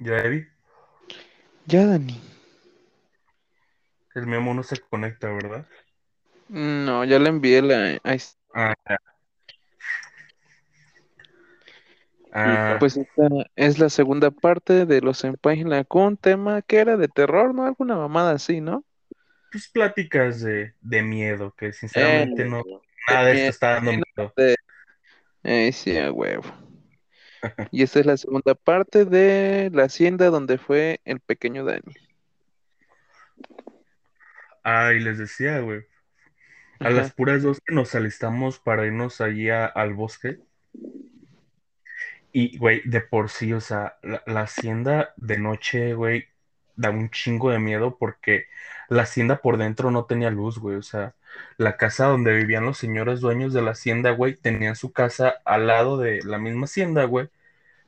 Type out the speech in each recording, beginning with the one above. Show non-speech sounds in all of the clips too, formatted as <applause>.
Ya, Eddie, Ya, Dani. el memo no se conecta, ¿verdad? No, ya le envié la. ahí está. Ah, ya. Ah, pues esta es la segunda parte de los en página con tema que era de terror, ¿no? Alguna mamada así, ¿no? pues pláticas de, de miedo, que sinceramente Eh, no, nada de esto está dando miedo. eh, sí, a huevo. Y esta es la segunda parte de la hacienda donde fue el pequeño Dani. Ah, y les decía, güey, a Ajá. las puras dos que nos alistamos para irnos allí a- al bosque. Y, güey, de por sí, o sea, la, la hacienda de noche, güey, da un chingo de miedo porque la hacienda por dentro no tenía luz, güey. O sea, la casa donde vivían los señores dueños de la hacienda, güey, tenían su casa al lado de la misma hacienda, güey.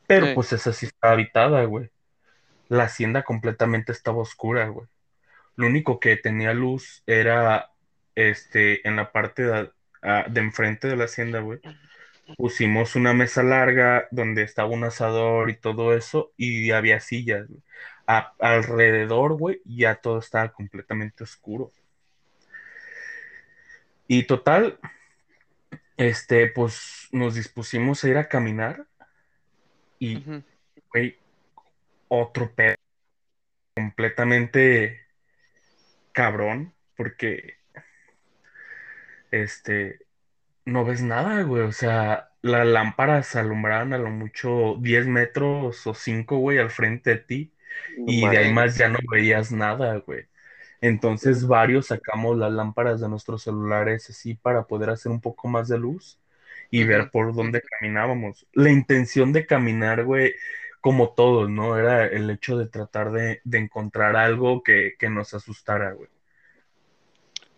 Pero pues esa sí estaba habitada, güey. La hacienda completamente estaba oscura, güey. Lo único que tenía luz era, este, en la parte de, de enfrente de la hacienda, güey. Pusimos una mesa larga donde estaba un asador y todo eso, y había sillas, güey. A- alrededor, güey, ya todo estaba completamente oscuro. Y total, este, pues nos dispusimos a ir a caminar y, güey, otro pedo completamente cabrón, porque, este, no ves nada, güey. O sea, las lámparas alumbraban a lo mucho 10 metros o 5, güey, al frente de ti. No Y de ahí más ya no veías nada, güey. Entonces varios sacamos las lámparas de nuestros celulares así para poder hacer un poco más de luz y ver por dónde caminábamos. La intención de caminar, güey, como todos, ¿no? Era el hecho de tratar de, de encontrar algo que, que nos asustara, güey.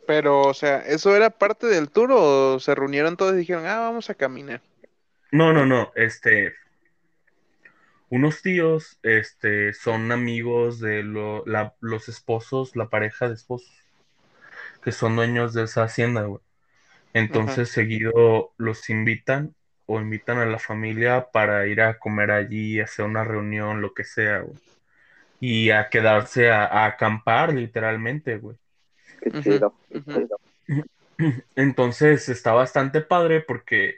Pero, o sea, ¿eso era parte del tour o se reunieron todos y dijeron, ah, vamos a caminar? No, no, no, este, unos tíos, este, son amigos de lo- la- los esposos, la pareja de esposos, que son dueños de esa hacienda, güey. Entonces seguido los invitan o invitan a la familia para ir a comer allí, hacer una reunión, lo que sea, güey. Y a quedarse a, a acampar, literalmente, güey. Qué chido. <clears throat> Entonces está bastante padre porque,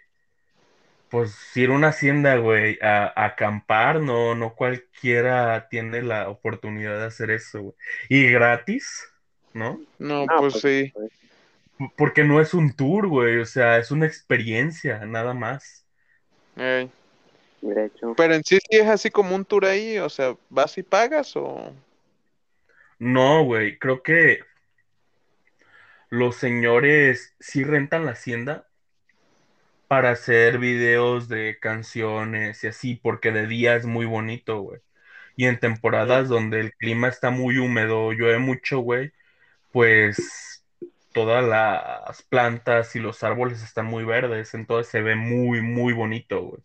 pues, si era una hacienda, güey, a, a acampar, no, no cualquiera tiene la oportunidad de hacer eso, güey. Y gratis, ¿no? No, No, pues pues, sí. Porque no es un tour, güey, o sea, es una experiencia, nada más. Ey. de hecho, Pero en sí sí es así como un tour ahí, o sea, ¿vas y pagas o...? No, güey, creo que los señores sí rentan la hacienda para hacer videos de canciones y así, porque de día es muy bonito, güey. Y en temporadas donde el clima está muy húmedo, llueve mucho, güey, pues todas las plantas y los árboles están muy verdes, entonces se ve muy, muy bonito, güey.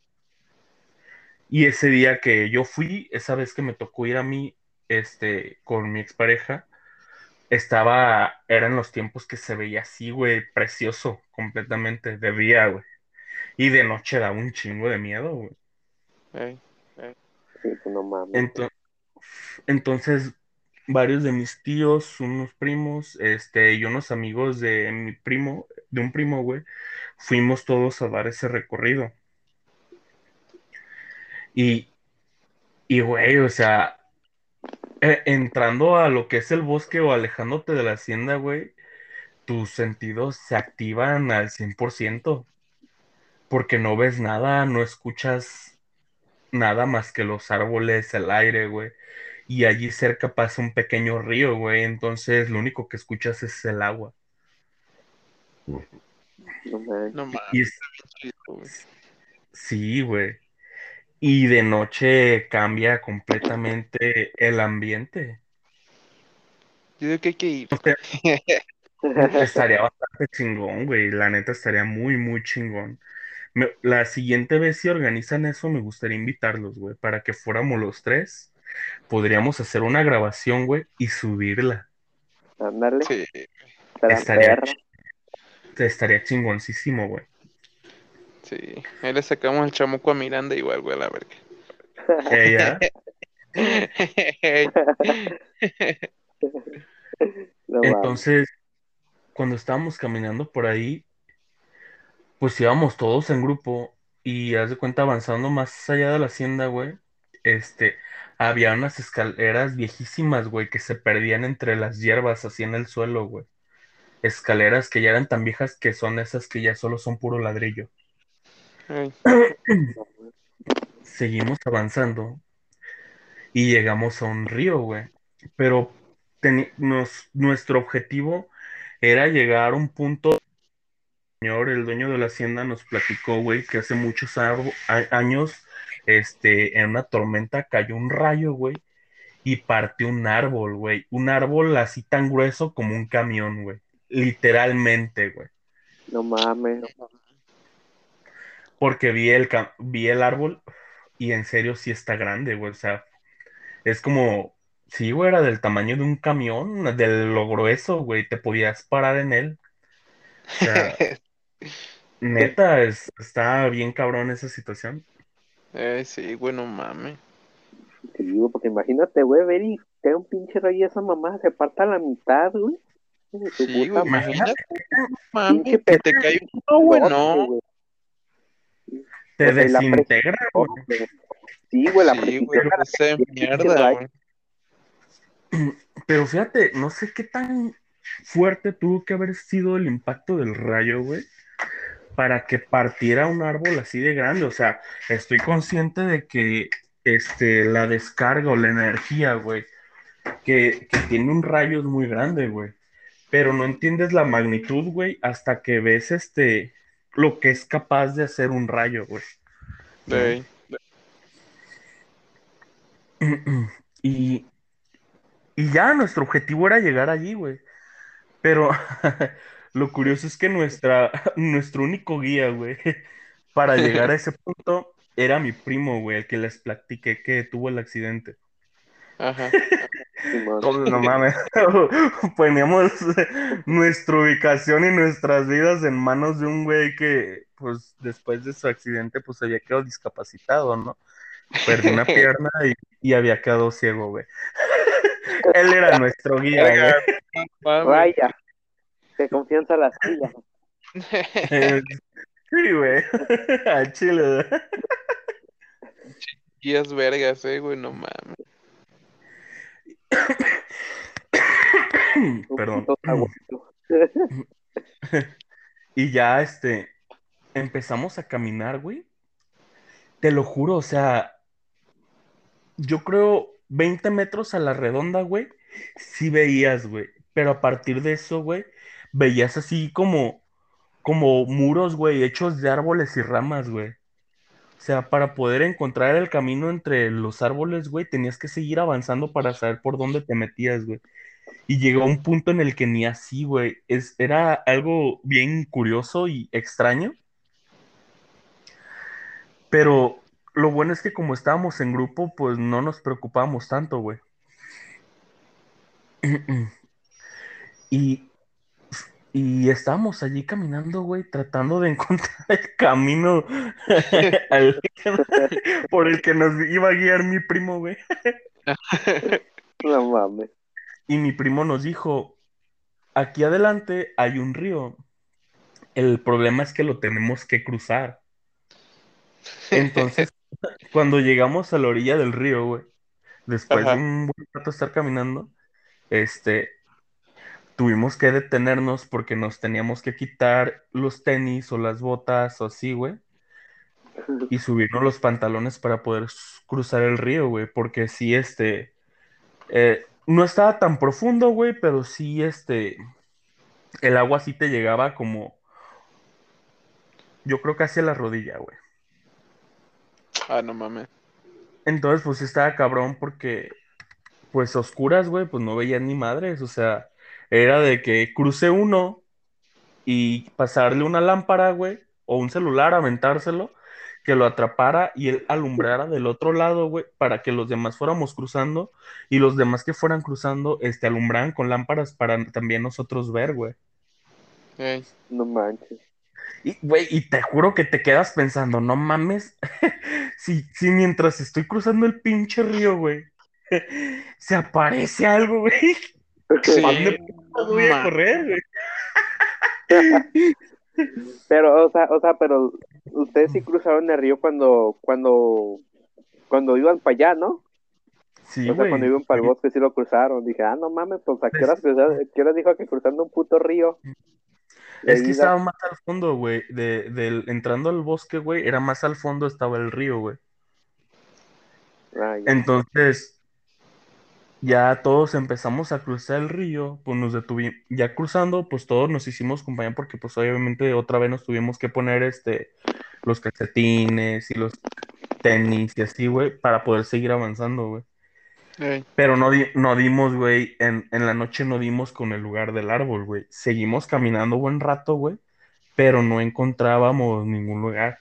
Y ese día que yo fui, esa vez que me tocó ir a mí, este, con mi expareja, estaba, eran los tiempos que se veía así, güey, precioso, completamente, de día, güey. Y de noche daba un chingo de miedo, güey. Ey. sí, pues no mames. Ento- entonces, varios de mis tíos, unos primos, este, y unos amigos de mi primo, de un primo, güey, fuimos todos a dar ese recorrido. Y, y, güey, o sea, eh, entrando a lo que es el bosque o alejándote de la hacienda, güey, tus sentidos se activan al 100%, porque no ves nada, no escuchas nada más que los árboles, el aire, güey. Y allí cerca pasa un pequeño río, güey, entonces lo único que escuchas es el agua. No mames. No. Y es- sí, güey. Y de noche cambia completamente el ambiente. Yo digo que hay que ir. O sea, <laughs> estaría bastante chingón, güey. La neta estaría muy, muy chingón. Me- la siguiente vez si organizan eso, me gustaría invitarlos, güey, para que fuéramos los tres. Podríamos hacer una grabación, güey, y subirla. Ándale, Sí. estaría. Estaría chingoncísimo, güey. Sí. Ahí le sacamos el chamuco a Miranda igual, güey, a la verga. Ella. <laughs> <laughs> Entonces, cuando estábamos caminando por ahí, pues íbamos todos en grupo y haz de cuenta avanzando más allá de la hacienda, güey. Este, había unas escaleras viejísimas, güey, que se perdían entre las hierbas así en el suelo, güey. Escaleras que ya eran tan viejas que son esas que ya solo son puro ladrillo. <clears throat> Seguimos avanzando y llegamos a un río, güey. Pero nos- nuestro objetivo era llegar a un punto. El señor, el dueño de la hacienda, nos platicó, güey, que hace muchos años, este, en una tormenta cayó un rayo, güey, y partió un árbol, güey. Un árbol así tan grueso como un camión, güey. Literalmente, güey. No mames. Porque vi el, vi el árbol y en serio sí está grande, güey. O sea, es como, sí, güey, era del tamaño de un camión, de lo grueso, güey. Te podías parar en él. O sea, <laughs> neta, es, está bien cabrón esa situación. Ey, sí, güey, no mames. Te digo, porque imagínate, güey, ver y te da un pinche rayo y esa mamá se parta a la mitad, güey. Sí, güey, imagínate. Pinche que te cae un no, güey, no. güey. Te O sea, y la desintegra, güey. Sí, güey, la Sí, güey, mierda, güey. <clears throat> Pero fíjate, no sé qué tan fuerte tuvo que haber sido el impacto del rayo, güey, para que partiera un árbol así de grande. O sea, estoy consciente de que este, la descarga o la energía, güey, que, que tiene un rayo es muy grande, güey. Pero no entiendes la magnitud, güey, hasta que ves este, lo que es capaz de hacer un rayo, güey. <clears throat> Y, y ya nuestro objetivo era llegar allí, güey. Pero <laughs> lo curioso es que nuestra, <laughs> nuestro único guía, güey, <laughs> para llegar a ese <laughs> punto era mi primo, güey, el que les platiqué que tuvo el accidente. Ajá. No mames, poníamos nuestra ubicación y nuestras vidas en manos de un güey que, pues, después de su accidente, pues, había quedado discapacitado, ¿no? Perdió una pierna y, y había quedado ciego, güey. Él era nuestro guía, güey. Mames. De confianza a las sillas. <laughs> Sí, güey. <laughs> Al chile, güey. Guías vergas, eh, güey, no mames. <coughs> Perdón. <coughs> Y ya, este, empezamos a caminar, güey. Te lo juro, o sea, yo creo 20 metros a la redonda, güey, sí veías, güey. Pero a partir de eso, güey, veías así como, como muros, güey, hechos de árboles y ramas, güey. O sea, para poder encontrar el camino entre los árboles, güey, tenías que seguir avanzando para saber por dónde te metías, güey. Y llegó un punto en el que ni así, güey. Es, era algo bien curioso y extraño. Pero lo bueno es que como estábamos en grupo, pues no nos preocupábamos tanto, güey. <clears throat> Y, y estábamos allí caminando, güey, tratando de encontrar el camino <laughs> <laughs> al- por el que nos iba a guiar mi primo, güey. No mames. Y mi primo nos dijo, aquí adelante hay un río. El problema es que lo tenemos que cruzar. Entonces, <laughs> cuando llegamos a la orilla del río, güey, después de un buen rato estar caminando, este, tuvimos que detenernos porque nos teníamos que quitar los tenis o las botas o así, güey, y subirnos los pantalones para poder cruzar el río, güey, porque sí, este, eh, no estaba tan profundo, güey, pero sí, este, el agua sí te llegaba como, yo creo que hacia la rodilla, güey. Ah, no mames. Entonces, pues estaba cabrón porque, pues oscuras, güey, pues no veían ni madres, o sea, era de que cruce uno y pasarle una lámpara, güey, o un celular, aventárselo, que lo atrapara y él alumbrara del otro lado, güey, para que los demás fuéramos cruzando y los demás que fueran cruzando, este, alumbraran con lámparas para también nosotros ver, güey. Ey, No manches. Y, güey, y te juro que te quedas pensando, no mames, <laughs> si, si mientras estoy cruzando el pinche río, güey, <laughs> se aparece algo, güey. Sí, ¿A dónde putas voy a ma- correr, güey? <laughs> Pero, o sea, o sea, pero ustedes sí cruzaron el río cuando, cuando, cuando iban para allá, ¿no? Sí, o sea, cuando iban para el bosque sí lo cruzaron. Dije, ah, no mames, pues a qué horas cruzaron? ¿Qué horas dijo que cruzando un puto río? De Es que estaba más al fondo, güey. De, del, entrando al bosque, güey, era más al fondo estaba el río, güey. Ah. Entonces, ya todos empezamos a cruzar el río, pues nos detuvimos, ya cruzando, pues todos nos hicimos compañía porque pues obviamente otra vez nos tuvimos que poner este, los calcetines y los tenis y así, güey, para poder seguir avanzando, güey. Ey, Pero no, di- no dimos, güey, en, en la noche no dimos con el lugar del árbol, güey. Seguimos caminando buen rato, güey, pero no encontrábamos ningún lugar.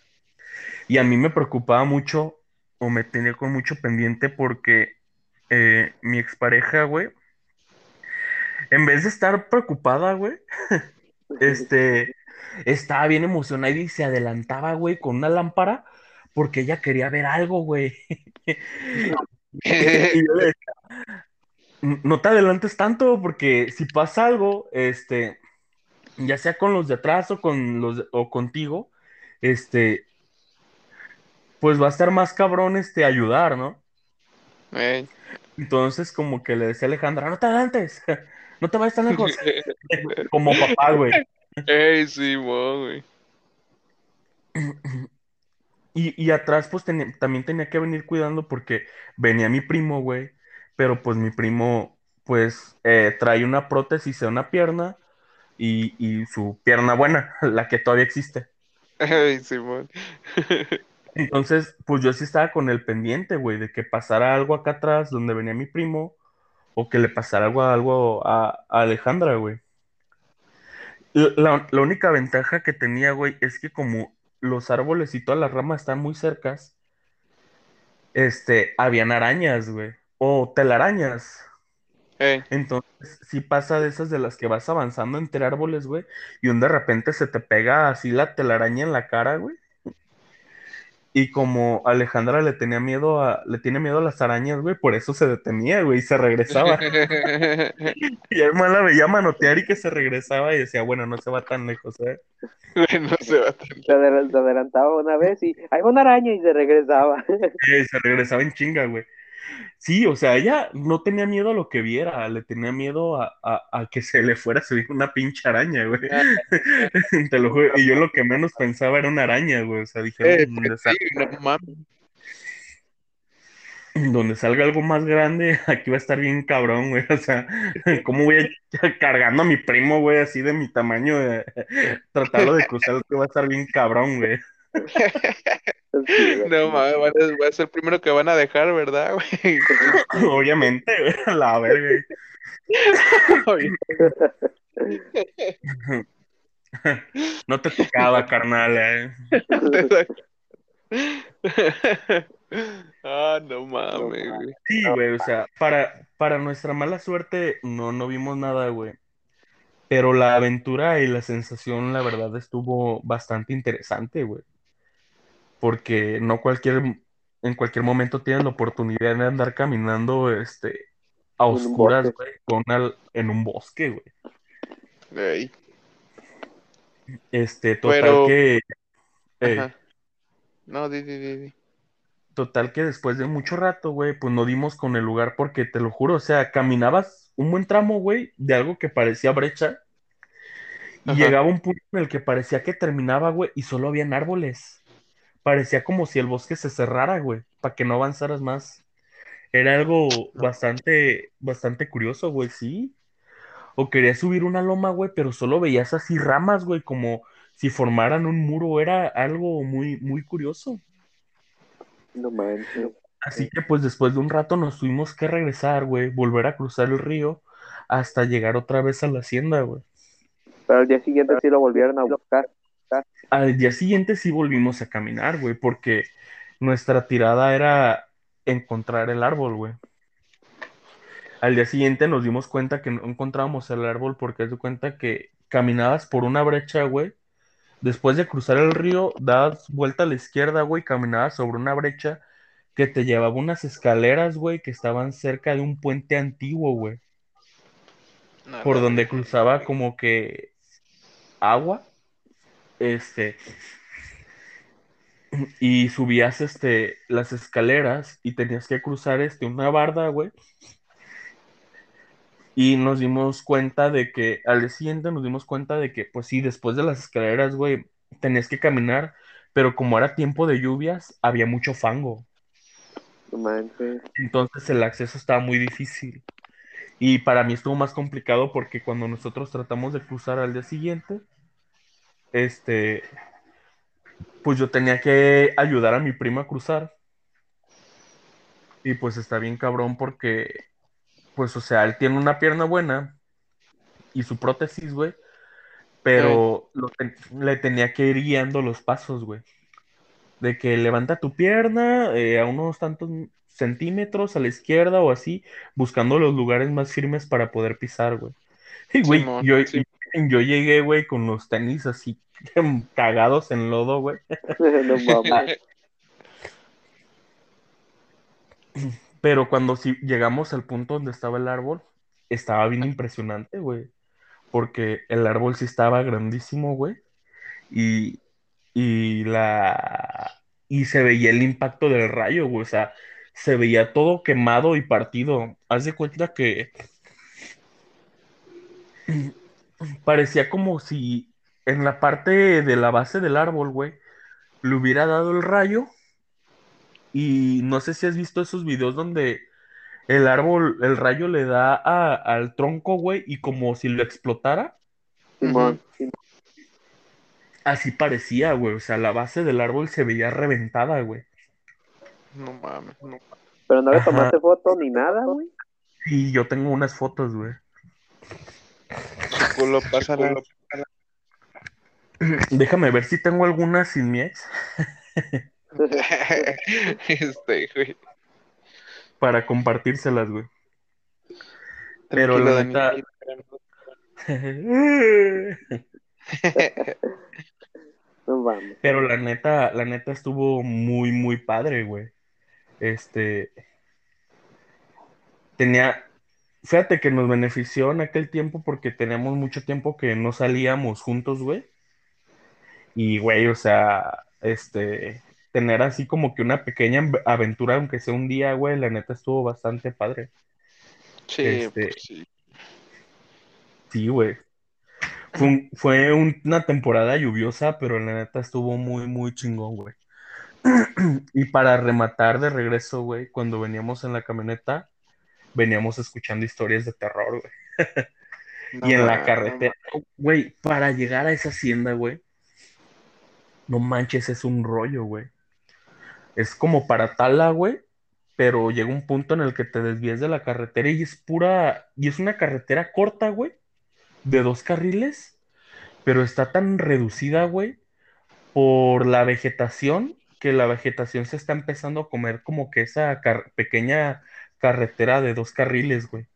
Y a mí me preocupaba mucho, o me tenía con mucho pendiente, porque eh, mi expareja, güey, en vez de estar preocupada, güey, <laughs> este, estaba bien emocionada y se adelantaba, güey, con una lámpara, porque ella quería ver algo, güey. <laughs> No te adelantes tanto, porque si pasa algo, este, ya sea con los de atrás o con los o contigo, este, pues va a estar más cabrón este ayudar, ¿no? Ey. Entonces, como que le decía a Alejandra, no te adelantes, <laughs> no te vayas tan lejos, <laughs> como papá, güey. Ey, sí, güey. Y, y atrás, pues también tenía que venir cuidando porque venía mi primo, güey. Pero pues mi primo, pues eh, trae una prótesis en una pierna y, y su pierna buena, <laughs> la que todavía existe. Ey, Simón. Entonces, pues yo sí estaba con el pendiente, güey, de que pasara algo acá atrás donde venía mi primo o que le pasara algo, algo a, a Alejandra, güey. La, la única ventaja que tenía, güey, es que como los árboles y todas las ramas están muy cercas, este, habían arañas, güey, o telarañas. Ey, Entonces, sí pasa de esas de las que vas avanzando entre árboles, güey, y un de repente se te pega así la telaraña en la cara, güey. Y como Alejandra le tenía miedo a, le tiene miedo a las arañas, güey, por eso se detenía, güey, y se regresaba. <laughs> Y el man la veía manotear y que se regresaba y decía, bueno, no se va tan lejos, ¿eh? No se va tan adel- se adelantaba una vez y hay una araña y se regresaba. <laughs> Y se regresaba en chinga, güey. Sí, o sea, ella no tenía miedo a lo que viera, le tenía miedo a, a- a que se le fuera a subir una pinche araña, güey. <laughs> Te lo juro. Y yo lo que menos pensaba era una araña, güey. O sea, dije, Eh, "No, donde, pues sí, no mames. donde salga algo más grande, <laughs> aquí va a estar bien cabrón, güey. O sea, <laughs> ¿cómo voy a cargando a mi primo, güey, así de mi tamaño, de tratarlo de cruzar, que va a estar bien cabrón, güey. No mames, van a- va a ser el primero que van a dejar, ¿verdad, güey? <laughs> Obviamente, güey, la verga. No te tocaba, carnal, eh. <laughs> Ah, no mames, güey. Sí, güey, o sea, para, para nuestra mala suerte no, no vimos nada, güey. Pero la aventura y la sensación, la verdad, estuvo bastante interesante, güey. Porque no cualquier, en cualquier momento tienes la oportunidad de andar caminando, este, a un oscuras, bosque. güey, con al- en un bosque, güey. Ey, Este, total Pero- que, eh. No, di, di, di, di. total que después de mucho rato, güey, pues no dimos con el lugar porque te lo juro, o sea, caminabas un buen tramo, güey, de algo que parecía brecha y Ajá. llegaba un punto en el que parecía que terminaba, güey, y solo habían árboles. Parecía como si el bosque se cerrara, güey, para que no avanzaras más. Era algo bastante, bastante curioso, güey, sí. O querías subir una loma, güey, pero solo veías así ramas, güey, como si formaran un muro. Era algo muy, muy curioso. No manches. Así que pues después de un rato nos tuvimos que regresar, güey, volver a cruzar el río hasta llegar otra vez a la hacienda, güey. Pero al día siguiente sí lo volvieron a buscar. Al día siguiente sí volvimos a caminar, güey, porque nuestra tirada era encontrar el árbol, güey. Al día siguiente nos dimos cuenta que no encontrábamos el árbol porque haz de cuenta que caminabas por una brecha, güey. Después de cruzar el río, dabas vuelta a la izquierda, güey, caminabas sobre una brecha que te llevaba unas escaleras, güey, que estaban cerca de un puente antiguo, güey, No, por donde cruzaba como que agua, este, y subías, este, las escaleras y tenías que cruzar, este, una barda, güey, y nos dimos cuenta de que, al día siguiente nos dimos cuenta de que, pues sí, después de las escaleras, güey, tenías que caminar, pero como era tiempo de lluvias, había mucho fango. Entonces el acceso estaba muy difícil. Y para mí estuvo más complicado porque cuando nosotros tratamos de cruzar al día siguiente, este, pues yo tenía que ayudar a mi prima a cruzar. Y pues está bien cabrón porque, pues, o sea, él tiene una pierna buena y su prótesis, güey, pero lo le tenía que ir guiando los pasos, güey. De que levanta tu pierna eh, a unos tantos centímetros a la izquierda o así, buscando los lugares más firmes para poder pisar, güey. <laughs> Y, güey, yo, sí. Yo llegué, güey, con los tenis así <laughs> cagados en lodo, güey. <laughs> no mames. <clears throat> Pero cuando sí llegamos al punto donde estaba el árbol, estaba bien impresionante, güey. Porque el árbol sí estaba grandísimo, güey. Y, y la... Y se veía el impacto del rayo, güey. O sea, se veía todo quemado y partido. Haz de cuenta que <clears throat> <clears throat> parecía como si en la parte de la base del árbol, güey, le hubiera dado el rayo. Y no sé si has visto esos videos donde el árbol, el rayo le da a- al tronco, güey, y como si lo explotara. Simón. Así parecía, güey. O sea, la base del árbol se veía reventada, güey. No mames. No. Pero no le Ajá. tomaste foto ni nada, güey. Y yo tengo unas fotos, güey. Culo, pásala. <laughs> Déjame ver si tengo algunas sin mi ex <laughs> este, güey. para compartírselas, güey. Pero Tranquilo, la neta- <laughs> No. Pero la neta, la neta estuvo muy, muy padre, güey. Este. Tenía. Fíjate que nos benefició en aquel tiempo porque teníamos mucho tiempo que no salíamos juntos, güey. Y, güey, o sea, este. Tener así como que una pequeña av- aventura, aunque sea un día, güey, la neta estuvo bastante padre. Sí, Este- pues sí. Sí, güey. Fue, un- fue un- una temporada lluviosa, pero la neta estuvo muy, muy chingón, güey. <clears throat> Y para rematar de regreso, güey, cuando veníamos en la camioneta, veníamos escuchando historias de terror, güey. No <laughs> Y en la carretera, güey, para llegar a esa hacienda, güey, no manches, es un rollo, güey. Es como para Tala, güey, pero llega un punto en el que te desvías de la carretera y es pura, y es una carretera corta, güey, de dos carriles, pero está tan reducida, güey, por la vegetación, que la vegetación se está empezando a comer como que esa pequeña carretera de dos carriles, güey.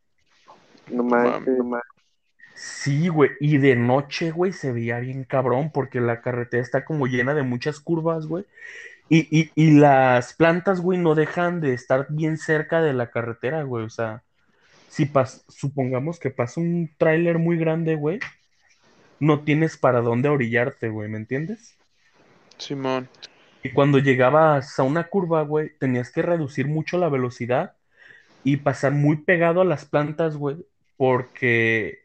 No mames. no. Sí, güey, y de noche, güey, se veía bien cabrón porque la carretera está como llena de muchas curvas, güey. Y, y, y las plantas, güey, no dejan de estar bien cerca de la carretera, güey. O sea, si pas supongamos que pasa un tráiler muy grande, güey, no tienes para dónde orillarte, güey, ¿me entiendes? Simón. Y cuando llegabas a una curva, güey, tenías que reducir mucho la velocidad y pasar muy pegado a las plantas, güey, porque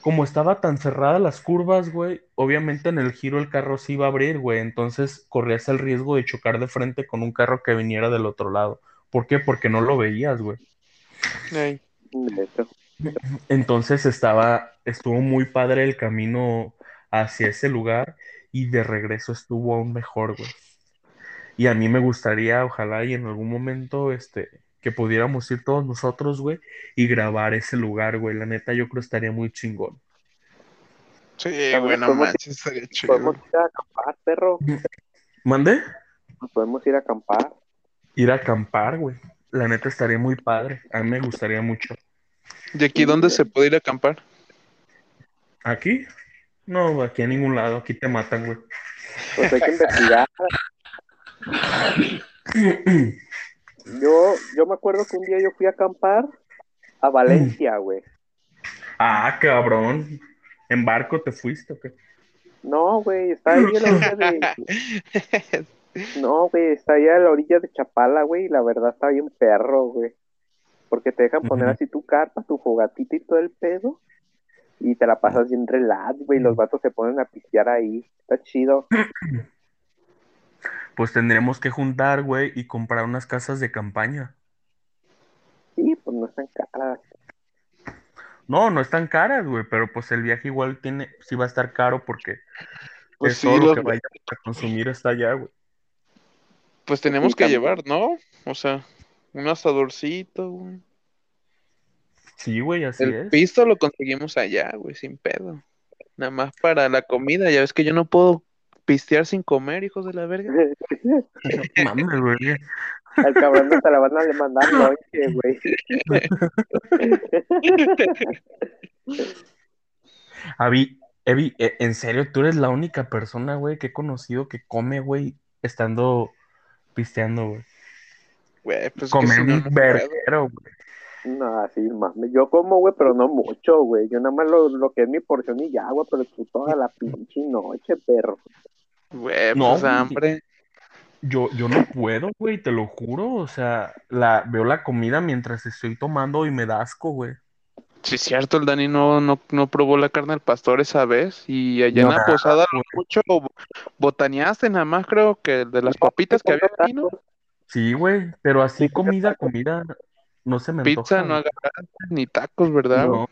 como estaba tan cerrada las curvas, güey, obviamente en el giro el carro se iba a abrir, güey, entonces corrías el riesgo de chocar de frente con un carro que viniera del otro lado. ¿Por qué? Porque no lo veías, güey. Entonces estaba, estuvo muy padre el camino hacia ese lugar y de regreso estuvo aún mejor, güey. Y a mí me gustaría, ojalá y en algún momento, este, que pudiéramos ir todos nosotros, güey, y grabar ese lugar, güey. La neta, yo creo estaría muy chingón. Sí, güey, no podemos- manches, estaría chido. Podemos ir a acampar, perro. ¿Mande? Podemos ir a acampar. Ir a acampar, güey. La neta estaría muy padre. A mí me gustaría mucho. ¿Y aquí dónde se puede ir a acampar? ¿Aquí? No, aquí a ningún lado. Aquí te matan, güey. Pues hay que investigar. <clears throat> Yo, yo me acuerdo que un día yo fui a acampar a Valencia, güey. Ah, cabrón. ¿En barco te fuiste o qué? No, güey, está ahí a la orilla de... <laughs> No, güey, está ahí a la orilla de Chapala, güey, y la verdad está bien perro, güey. Porque te dejan poner así tu carpa, tu fogatita y todo el pedo. Y te la pasas bien relax, güey. Los vatos se ponen a pistear ahí. Está chido. <clears throat> Pues tendremos que juntar, güey, y comprar unas casas de campaña. Sí, pues no están caras. No, no están caras, güey, pero pues el viaje igual tiene, sí va a estar caro porque Pues es sí, todo lo que vaya a consumir hasta allá, güey. Pues tenemos que llevar, ¿no? O sea, un asadorcito, güey. Sí, güey, así El es. pisto lo conseguimos allá, güey, sin pedo. Nada más para la comida, ya ves que yo no puedo pistear sin comer, hijos de la verga. <laughs> <laughs> Mames, güey. Al cabrón no te la van a mandar <laughs> noche, güey. Avi, Evi, e- en serio, tú eres la única persona, güey, que he conocido que come, güey, estando pisteando, güey. Güey, pues Comer un verguero, güey. No, así mames. Yo como, güey, pero no mucho, güey. Yo nada más lo, lo que es mi porción y ya, güey, pero tú toda la pinche noche, perro. Güey, No, pues hambre. Yo, yo no puedo, güey, te lo juro. O sea, la, veo la comida mientras estoy tomando y me da asco, güey. Sí, es cierto, el Dani no, no, no probó la carne del pastor esa vez. Y allá en No, la posada güey. mucho botaneaste, nada más creo que de las papitas que había aquí, ¿no? Sí, güey, pero así Sí, comida, comida, no se me Pizza antoja, no agarraste, ni tacos, ¿verdad? No,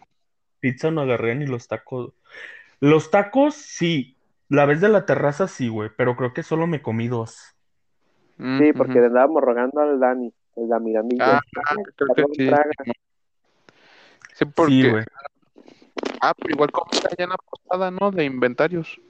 pizza no agarré ni los tacos. Los tacos, sí. La vez de la terraza, sí, güey, pero creo que solo me comí dos. Mm, Sí, porque le andábamos rogando al Dani, el y yo. Ah, "Dale, creo que cabrón, sí. traga". Sí, porque. Sí, güey. Ah, pero igual comida allá en la posada, ¿no? De inventarios.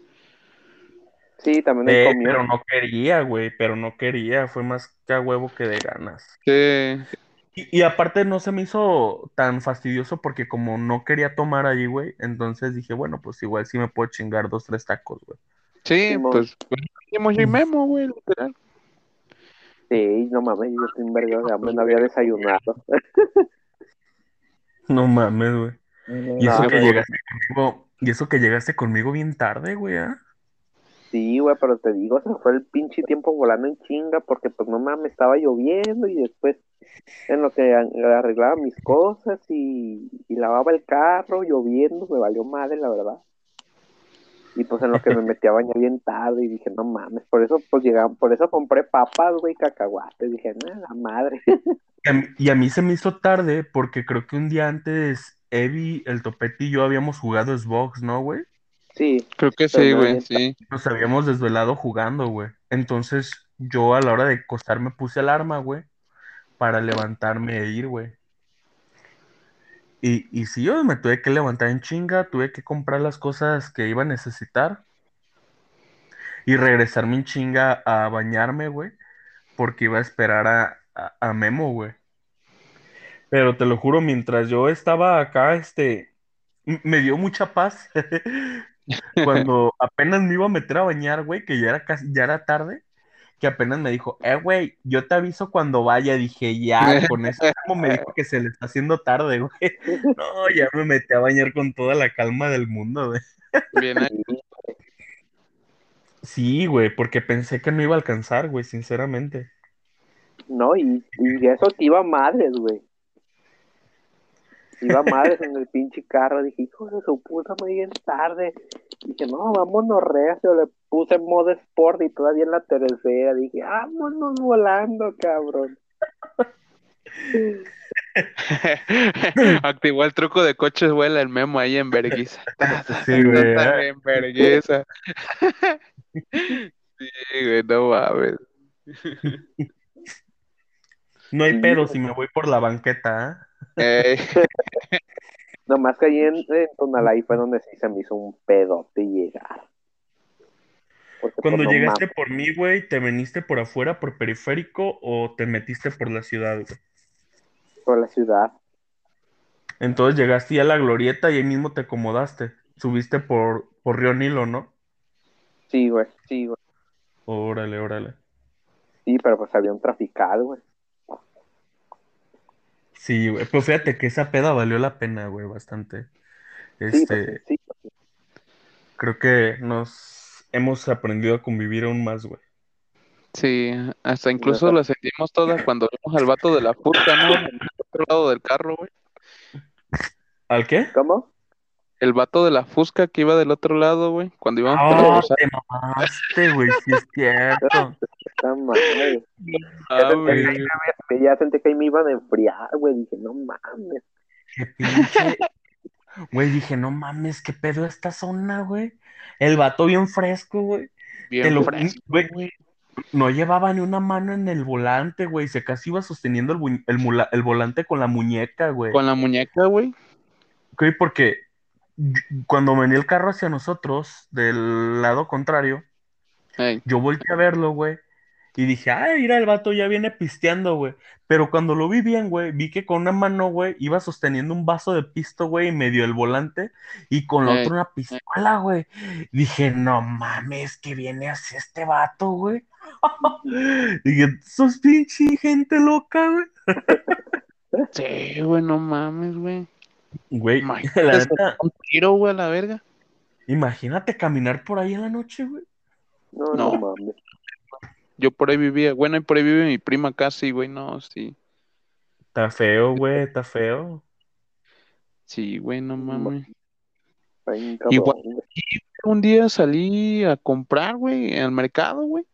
Sí, también Eh, comió. pero no quería, güey, pero no quería. Fue más que a huevo que de ganas. Sí. Y, y aparte no se me hizo tan fastidioso porque como no quería tomar allí, güey, entonces dije, bueno, pues igual sí me puedo chingar dos, tres tacos, güey. Sí, pues, pues y Memo, güey, literal. Sí, no mames, yo estoy un vergo de <laughs> hambre, no había desayunado. <laughs> No mames, güey. Y No, eso que güey. llegaste conmigo, y eso que llegaste conmigo bien tarde, güey, ¿ah? Sí, güey, pero te digo, se fue el pinche tiempo volando en chinga porque pues no mames, estaba lloviendo y después en lo que arreglaba mis cosas y, y lavaba el carro, lloviendo, me valió madre, la verdad. Y pues en lo que me <laughs> metí a bañar bien tarde y dije, no mames, por eso pues llegaban, por eso compré papas, güey, cacahuates, dije, nada, la madre. <laughs> Y a, mí- y a mí se me hizo tarde porque creo que un día antes Evi, el Topete y yo habíamos jugado Xbox, ¿no, güey? Sí, Creo que sí, güey, sí. Nos habíamos desvelado jugando, güey. Entonces yo a la hora de acostarme puse alarma, güey, para levantarme e ir, güey. Y, y sí, yo me tuve que levantar en chinga, tuve que comprar las cosas que iba a necesitar y regresarme en chinga a bañarme, güey, porque iba a esperar a, a, a Memo, güey. Pero te lo juro, mientras yo estaba acá, este, me dio mucha paz <laughs> cuando apenas me iba a meter a bañar, güey, que ya era casi, ya era tarde, que apenas me dijo, eh, güey, yo te aviso cuando vaya. Dije, ya, con eso como me dijo que se le está haciendo tarde, güey. <laughs> No, ya me metí a bañar con toda la calma del mundo, güey. Bien ahí. sí, Sí, güey, porque pensé que no iba a alcanzar, güey, sinceramente. no, y, y eso que iba madres, güey. Iba madres en el pinche carro, dije, hijo de su puta, me bien tarde. Dije, no, vámonos recio, le puse modo sport y todavía en la tercera, dije, vámonos volando, cabrón. <laughs> Activó el truco de coches, vuela el memo ahí en verguiza. <laughs> <laughs> Sí, güey. En vergüenza. Sí, güey, no mames. No hay pedo si me voy por la banqueta, ¿ah? Ey, <laughs> Nomás que ahí en, en Tonalá ahí fue donde sí se me hizo un pedote llegar. Porque, Cuando pues, llegaste por mí, güey, ¿te veniste por afuera, por periférico o te metiste por la ciudad, güey? por la ciudad. Entonces llegaste ya a la glorieta y ahí mismo te acomodaste. Subiste por, por Río Nilo, ¿no? Sí, güey, sí, güey. Órale, órale. Sí, pero pues había un trafical, güey. Sí, güey. Pero fíjate que esa peda valió la pena, güey, bastante. Sí, pues Este, sí. creo que nos hemos aprendido a convivir aún más, güey. Sí, hasta incluso la sentimos toda cuando vimos al vato de la fusca, ¿no? En el otro lado del carro, güey. ¿Al qué? ¿Cómo? El vato de la fusca que iba del otro lado, güey. Cuando íbamos por la Ah, te mamaste, güey, sí es cierto. <laughs> Esta madre. <laughs> Ah, Ya güey. que ahí me- Ya sentí que ahí me iban a enfriar, güey. Dije, no mames. Qué pinche. Güey, dije, no mames, qué pedo esta zona, güey. El vato bien fresco, güey. Te Bien lo- fresco, güey. No llevaba ni una mano en el volante, güey. Se casi iba sosteniendo el, bu- el mula- el volante con la muñeca, güey. Con la muñeca, güey. Güey, porque cuando venía el carro hacia nosotros, del lado contrario, yo volteé a verlo, güey. Y dije, ay, mira, el vato ya viene pisteando, güey. Pero cuando lo vi bien, güey, vi que con una mano, güey, iba sosteniendo un vaso de pisto, güey, y medio el volante, y con la otra una pistola, güey. Dije, no mames, que viene hacia este vato, güey. <laughs> Dije, sos pinche gente loca, güey. Sí, güey, no mames, güey. Güey, Imagínate, <laughs> la se neta, Un tiro, güey, a la verga. imagínate caminar por ahí en la noche, güey. No, no, No. mames. Yo por ahí vivía. Bueno, y por ahí vive mi prima casi, güey. No, sí. Está feo, güey, está feo. Sí, güey, no mames. Igual. Un día salí a comprar, güey, al mercado, güey.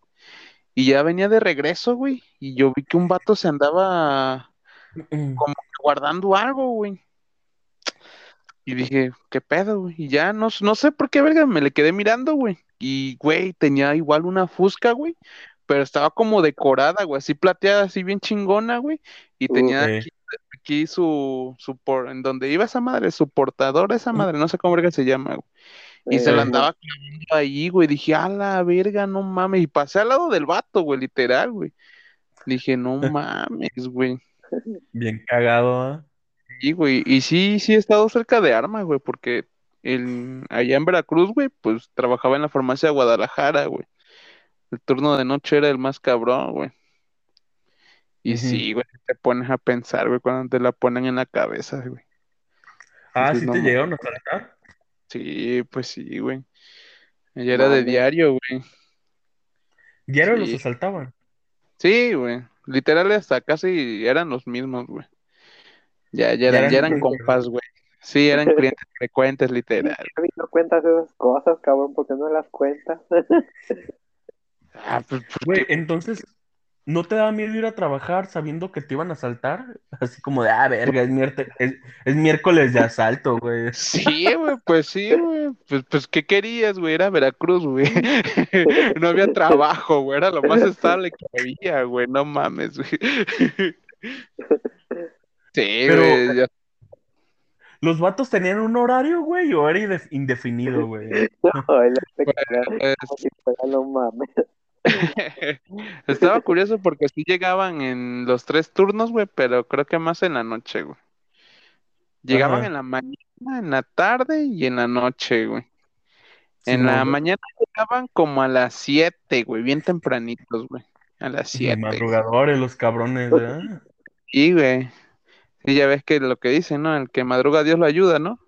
Y ya venía de regreso, güey. Y yo vi que un vato se andaba <clears throat> como que guardando algo, güey. Y dije, ¿qué pedo, güey? Y ya no, no sé por qué, verga, me le quedé mirando, güey. Y, güey, tenía igual una fusca, güey. Pero estaba como decorada, güey, así plateada, así bien chingona, güey. Y tenía aquí, aquí su, su por, en donde iba esa madre, su portador, esa madre, no sé cómo verga se llama, güey. Y se la andaba clavando ahí, güey. Dije, a la verga, no mames. Y pasé al lado del vato, güey, literal, güey. Dije, no <laughs> mames, güey. Bien cagado, ¿ah? Sí, güey. Y sí, sí he estado cerca de armas, güey, porque el, allá en Veracruz, güey, pues trabajaba en la farmacia de Guadalajara, güey. El turno de noche era el más cabrón, güey. Y sí, güey, te pones a pensar, güey, cuando te la ponen en la cabeza, güey. Ah, Dices, ¿sí no te llegaron a saltar? Sí, pues sí, güey. Ella era de diario, güey. Diario los Sí. asaltaban. Sí, güey. Literal hasta casi eran los mismos, güey. Ya, ya Ya eran, ya eran compas, güey. Sí, eran <laughs> clientes frecuentes, literal. ¿Por qué no cuentas esas cosas, cabrón? ¿Por qué no las cuentas? <laughs> Ah, pues, ¿por Güey, entonces, ¿no te da miedo ir a trabajar sabiendo que te iban a asaltar? Así como de, ah, verga, es, mierte- es, es miércoles de asalto, güey. <laughs> Sí, güey, pues sí, güey. Pues, pues, ¿qué querías, güey? Era Veracruz, güey. No había trabajo, güey. Era lo más estable que había, güey. No mames, güey. Sí, Pero- güey. ya- ¿Los vatos tenían un horario, güey, o era indef- indefinido, <laughs> güey? No, cagar <laughs> pues, como si fuera no mames. <laughs> Estaba curioso porque sí llegaban en los tres turnos, güey, pero creo que más en la noche, güey. Llegaban Ajá. en la mañana, en la tarde y en la noche, güey. En la mañana llegaban como a las 7, güey, bien tempranitos, güey. A las 7. Madrugadores, los cabrones, ¿verdad? Y, güey. Y ya ves que lo que dicen, ¿no? El que madruga Dios lo ayuda, ¿no?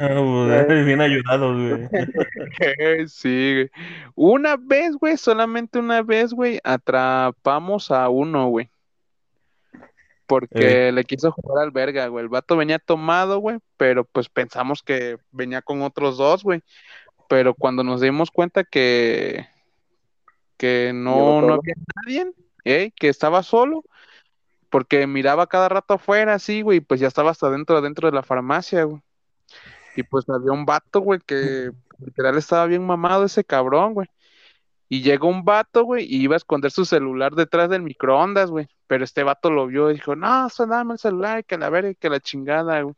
Ah, <laughs> güey, bien ayudados, <laughs> güey. Sí, güey. Una vez, güey, solamente una vez, güey, atrapamos a uno, güey. Porque le quiso jugar al verga, güey. El vato venía tomado, güey, pero pues pensamos que venía con otros dos, güey. Pero cuando nos dimos cuenta que, que no, no había nadie, ¿eh? que estaba solo, porque miraba cada rato afuera, así, güey, pues ya estaba hasta dentro, dentro de la farmacia, güey. Y pues había un vato, güey, que literal estaba bien mamado ese cabrón, güey. Y llegó un vato, güey, y iba a esconder su celular detrás del microondas, güey. Pero este vato lo vio y dijo, no, dame el celular, que la verga, que la chingada, güey.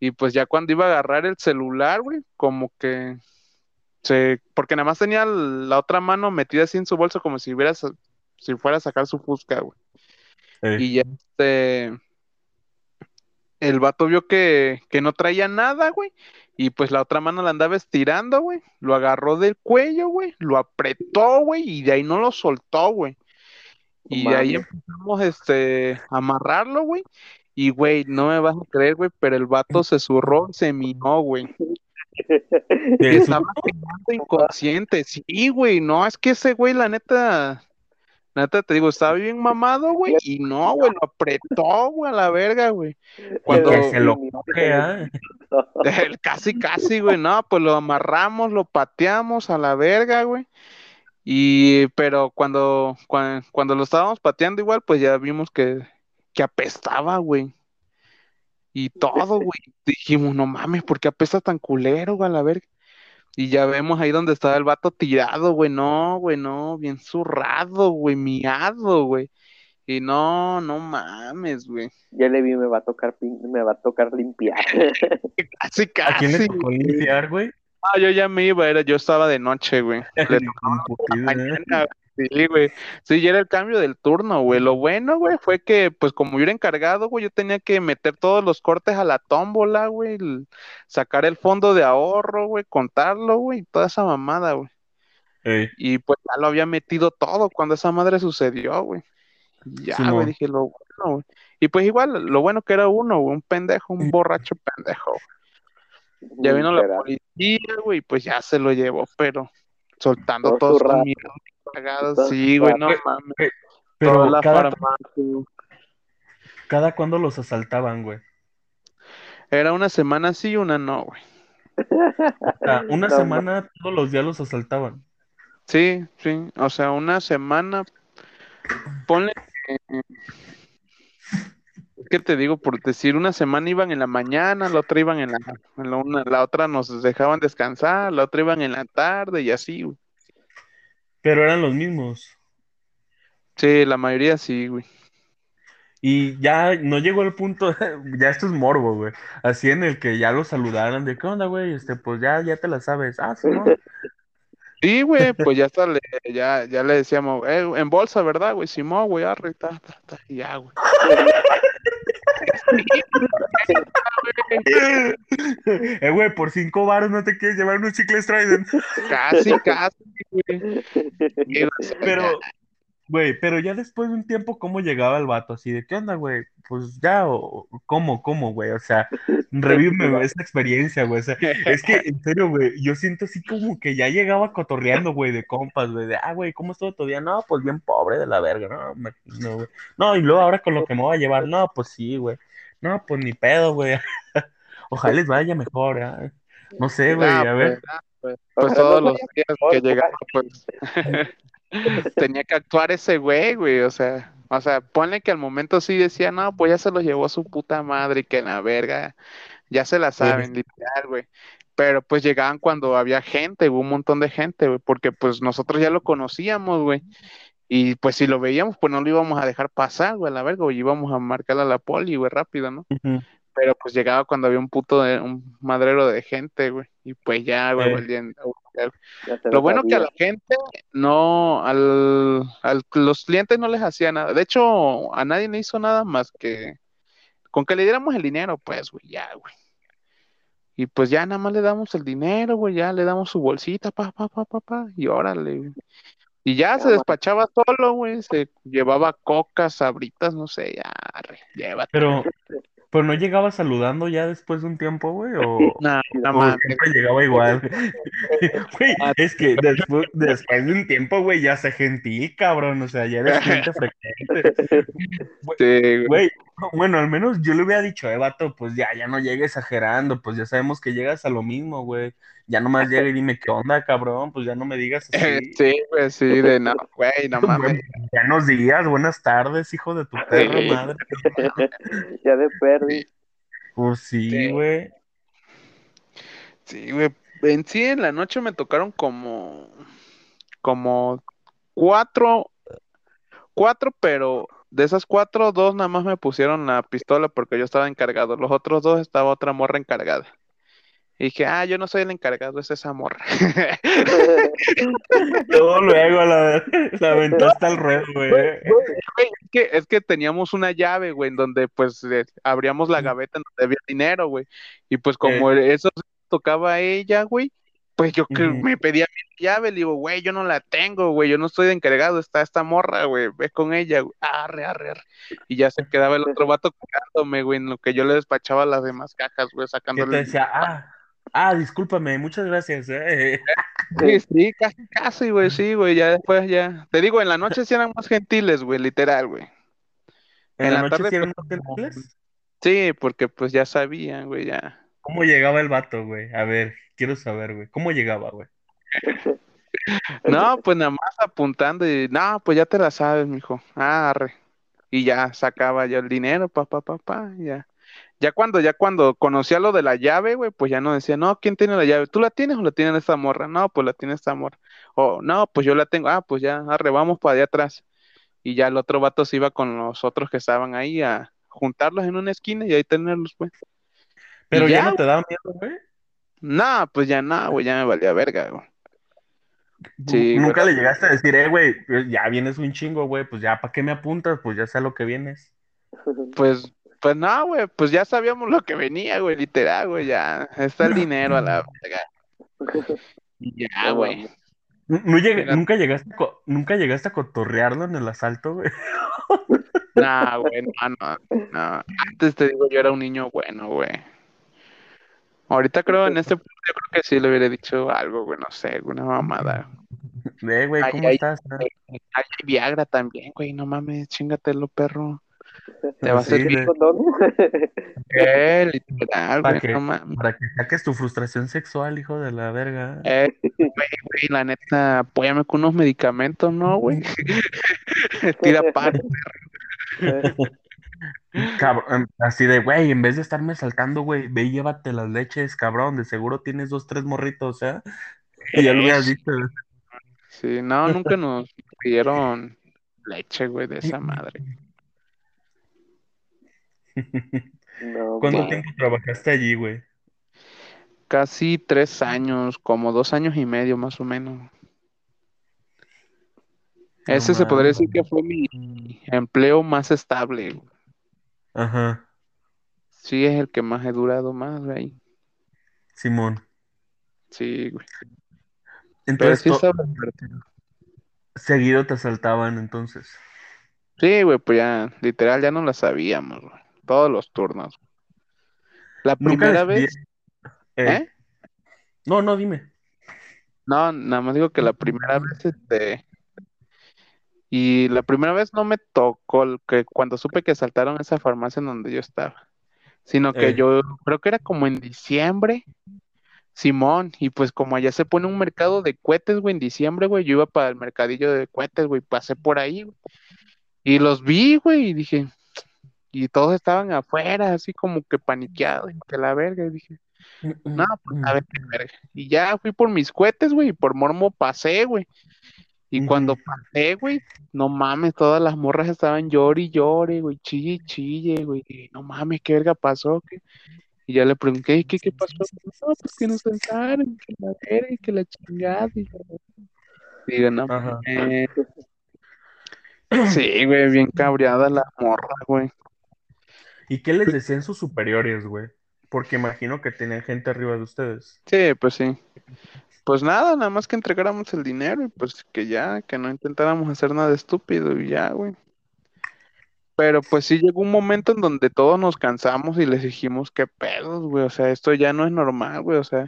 Y pues ya cuando iba a agarrar el celular, güey, como que se, porque nada más tenía la otra mano metida así en su bolso como si hubiera, si fuera a sacar su fusca, güey. Y ya este, el vato vio que, que no traía nada, güey. Y pues la otra mano la andaba estirando, güey. Lo agarró del cuello, güey. Lo apretó, güey. Y de ahí no lo soltó, güey. Y de ahí empezamos este, a amarrarlo, güey. Y, güey, no me vas a creer, güey, pero el vato se zurró, se minó, güey. <laughs> Estaba quedando inconsciente. Sí, güey, no, es que ese güey, la neta, neta te digo, estaba bien mamado, güey, y no, güey, lo apretó, güey, a la verga, güey. Cuando que se lo coge, ¿ah? <laughs> el casi, casi, güey, no, pues lo amarramos, lo pateamos a la verga, güey. Y, pero cuando, cuan- cuando, lo estábamos pateando igual, pues ya vimos que, que apestaba, güey. Y todo, güey. Dijimos, no mames, ¿por qué apesta tan culero, güey, a la verga? Y ya vemos ahí donde estaba el vato tirado, güey. No, güey, no, bien zurrado, güey, miado, güey. Y no, no mames, güey. Ya le vi, me va a tocar, pin- me va a tocar limpiar. <laughs> <laughs> Casi, ¿A quién le casi. tocó limpiar, güey? Ah, yo ya me iba, era, yo estaba de noche, güey. <laughs> Le putido, ¿eh? mañana, sí, güey. Sí, ya era el cambio del turno, güey. Lo bueno, güey, fue que, pues, como yo era encargado, güey, yo tenía que meter todos los cortes a la tómbola, güey, el- sacar el fondo de ahorro, güey, contarlo, güey, toda esa mamada, güey. Ey, Y pues ya lo había metido todo cuando esa madre sucedió, güey. Ya, Simón. güey, dije, lo bueno, güey. Y pues igual, lo bueno que era uno, güey, un pendejo, un borracho pendejo. Ya vino la policía, güey, pues ya se lo llevó, pero soltando Todo todos sus cagadas. Sí, güey, no zurrado. mames. Pero la cada, farmacia, cada cuando los asaltaban, güey. Era una semana sí y una no, güey. O sea, una No, semana todos los días los asaltaban. Sí, sí, o sea, una semana, ponle ¿qué te digo? Por decir, una semana iban en la mañana, la otra iban en la, en la, una- la otra nos dejaban descansar, la otra iban en la tarde y así, güey. Pero eran los mismos. Sí, la mayoría sí, güey. Y ya no llegó el punto, <laughs> ya esto es morbo, güey. Así en el que ya los saludaran de, ¿qué onda, güey? Este, pues ya, ya te la sabes. Ah, sí, ¿no? <laughs> Sí, güey, pues ya hasta le, ya, ya le decíamos, eh, en bolsa, ¿verdad, güey? Simón, güey, arre, ta, ta, ta, y ya, güey. <laughs> Eh, güey, por cinco varos no te quieres llevar unos chicles Trident. Casi, casi, güey. Pero, güey, pero ya después de un tiempo, ¿cómo llegaba el vato? Así de, ¿qué onda, güey? Pues ya, o ¿cómo, cómo, güey? O sea, <laughs> revíveme esa experiencia, güey. O sea, es que, en serio, güey, yo siento así como que ya llegaba cotorreando, güey, de compas, güey, de, ah, güey, ¿cómo estuvo tu día? No, pues bien pobre de la verga, no, me- no, güey. No, y luego ahora con lo que me voy a llevar, no, pues sí, güey. No, pues ni pedo, güey. <laughs> Ojalá les vaya mejor, ¿ah? No sé, <laughs> güey, a ver. pues, pues, pues todos los días que llegaba, pues <laughs> tenía que actuar ese güey, güey, o sea, o sea, ponle que al momento sí decía, no, pues ya se lo llevó su puta madre y que en la verga, ya se la saben, literal, güey. Pero pues llegaban cuando había gente, güey, un montón de gente, güey, porque pues nosotros ya lo conocíamos, güey. Y pues si lo veíamos, pues no lo íbamos a dejar pasar, güey, a la verga, güey, íbamos a marcarle a la poli, güey, rápido, ¿no? Pero pues llegaba cuando había un puto, de, un madrero de gente, güey. Y pues ya, güey, te Lo bueno que a la gente no, al, al- los clientes no les hacía nada. De hecho, a nadie le hizo nada más que con que le diéramos el dinero, pues, güey, ya, güey. Y pues ya nada más le damos el dinero, güey, ya le damos su bolsita, pa, pa, pa, pa, pa, y órale, güey. Y ya se despachaba solo, güey, se llevaba cocas, sabritas, no sé, ya, arre, llévate. Pero, <laughs> pero no llegaba saludando ya después de un tiempo, güey, <laughs> o, mames. siempre llegaba igual. <laughs> Güey, es que después, después de un tiempo, güey, ya sé gentil, cabrón, o sea, ya eres cliente frecuente. <laughs> Sí, güey. <laughs> Bueno, al menos yo le hubiera dicho, eh, vato, pues ya, ya no llegue exagerando, pues ya sabemos que llegas a lo mismo, güey. Ya nomás llega y <laughs> dime, ¿qué onda, cabrón? Pues ya no me digas así. Sí, güey, sí, de no, güey, no <laughs> mames. Buenos días, buenas tardes, hijo de tu perra Sí. madre. ya de perdi. Pues sí, Sí. güey. Sí, güey. En sí, en la noche me tocaron como, como cuatro, cuatro, pero de esas cuatro, dos nada más me pusieron la pistola porque yo estaba encargado. Los otros dos estaba otra morra encargada. Y dije, ah, yo no soy el encargado, es esa morra. <laughs> Luego, luego la, la aventaste al ruedo, güey. Es que, es que teníamos una llave, güey, en donde pues eh, abríamos la gaveta en donde había dinero, güey. Y pues como eso tocaba a ella, güey, pues yo que Ujú. me pedía mi llave, le digo, güey, yo no la tengo, güey, yo no estoy de encargado, está esta morra, güey, ve con ella, güey, arre, arre, arre. Y ya se quedaba el otro vato cuidándome, güey, en lo que yo le despachaba las demás cajas, güey, Que te sacándole. decía, ah, ah, discúlpame, muchas gracias, eh. Sí, <laughs> sí, casi, casi, güey, sí, güey, ya después ya. Te digo, en la noche sí eran más gentiles, güey, literal, güey. En En la la noche tarde, sí eran pues, más gentiles. Sí, porque pues ya sabían, güey, ya. ¿Cómo llegaba el vato, güey? A ver, quiero saber, güey. ¿Cómo llegaba, güey? <laughs> No, pues nada más apuntando y, no, pues ya te la sabes, mijo. Ah, arre. Y ya sacaba yo el dinero, pa, pa, pa, pa, ya. Ya cuando, ya cuando conocía lo de la llave, güey, pues ya no decía, no, ¿quién tiene la llave? ¿Tú la tienes o la tiene esta morra? No, pues la tiene esta morra. O, no, pues yo la tengo. Ah, pues ya, arre, vamos para allá atrás. Y ya el otro vato se iba con los otros que estaban ahí a juntarlos en una esquina y ahí tenerlos, pues. Pero ya, no te daba miedo, güey. No, pues ya no, güey, ya me valía verga, güey. Sí, güey. Nunca le llegaste a decir, eh, güey, pues ya vienes un chingo, güey, pues ya, ¿para qué me apuntas? Pues ya sé a lo que vienes. <laughs> Pues, pues no, güey, pues ya sabíamos lo que venía, güey, literal, güey, ya. Está el dinero a la verga. <laughs> Ya, No güey. no llegué- Mira. nunca llegaste a nunca llegaste a cotorrearlo en el asalto, güey. No, güey, no, no, no. Antes te digo, yo era un niño bueno, güey. Ahorita creo, en este punto, yo creo que sí le hubiera dicho algo, güey, no sé, una mamada. <laughs> Eh, güey, ¿cómo estás? Ay, hay Viagra también, güey, no mames, chingatelo, perro. Te va a hacer ¿Condones? <laughs> Eh, literal, para güey, que, no mames. para que saques tu frustración sexual, hijo de la verga. Eh, güey, güey, la neta, apóyame con unos medicamentos, ¿no, güey? <laughs> Tira paro. Cabrón, así de, güey, en vez de estarme saltando, güey, ve y llévate las leches, cabrón, de seguro tienes dos, tres morritos, ¿eh? Y <laughs> ya lo hubieras dicho. Sí, no, nunca nos pidieron leche, güey, de esa madre. <laughs> No, ¿Cuánto tiempo trabajaste allí, güey? Casi tres años, como dos años y medio más o menos. No Ese se podría decir que fue mi empleo más estable. güey. Ajá, Sí, es el que más he durado más, güey. Simón. Sí, güey. Pero Entonces, sí to- estaba divertido. seguido te asaltaban, entonces. Sí, güey, pues ya, literal, ya no la sabíamos, güey. Todos los turnos. La primera vez, Eh, ¿eh? No, no, dime. No, nada más digo que la primera vez, este, y la primera vez no me tocó, el que cuando supe que asaltaron esa farmacia en donde yo estaba, sino que Eh. yo creo que era como en diciembre, Simón, y pues como allá se pone un mercado de cohetes, güey, en diciembre, güey, yo iba para el mercadillo de cohetes, güey, pasé por ahí, güey, y los vi, güey, y dije, y todos estaban afuera, así como que paniqueados, que la verga, y dije, no, pues a ver qué verga. Y ya fui por mis cohetes, güey, y por mormo pasé, güey. Y cuando pasé, güey, no mames, todas las morras estaban llore y llore, güey, chille y chille, güey. no mames, ¿qué verga pasó? ¿Qué? Y ya le pregunté, ¿qué, qué pasó? No, pues que nos sentaron, que la verga, y que la chingada. Y digo, no mames. Sí, güey, bien cabreada la morra, güey. ¿Y qué les decían sus superiores, güey? Porque imagino que tenían gente arriba de ustedes. Sí, pues sí. Pues nada, nada más que entregáramos el dinero y pues que ya, que no intentáramos hacer nada estúpido y ya, güey. Pero pues sí llegó un momento en donde todos nos cansamos y les dijimos qué pedos, güey. O sea, esto ya no es normal, güey. O sea,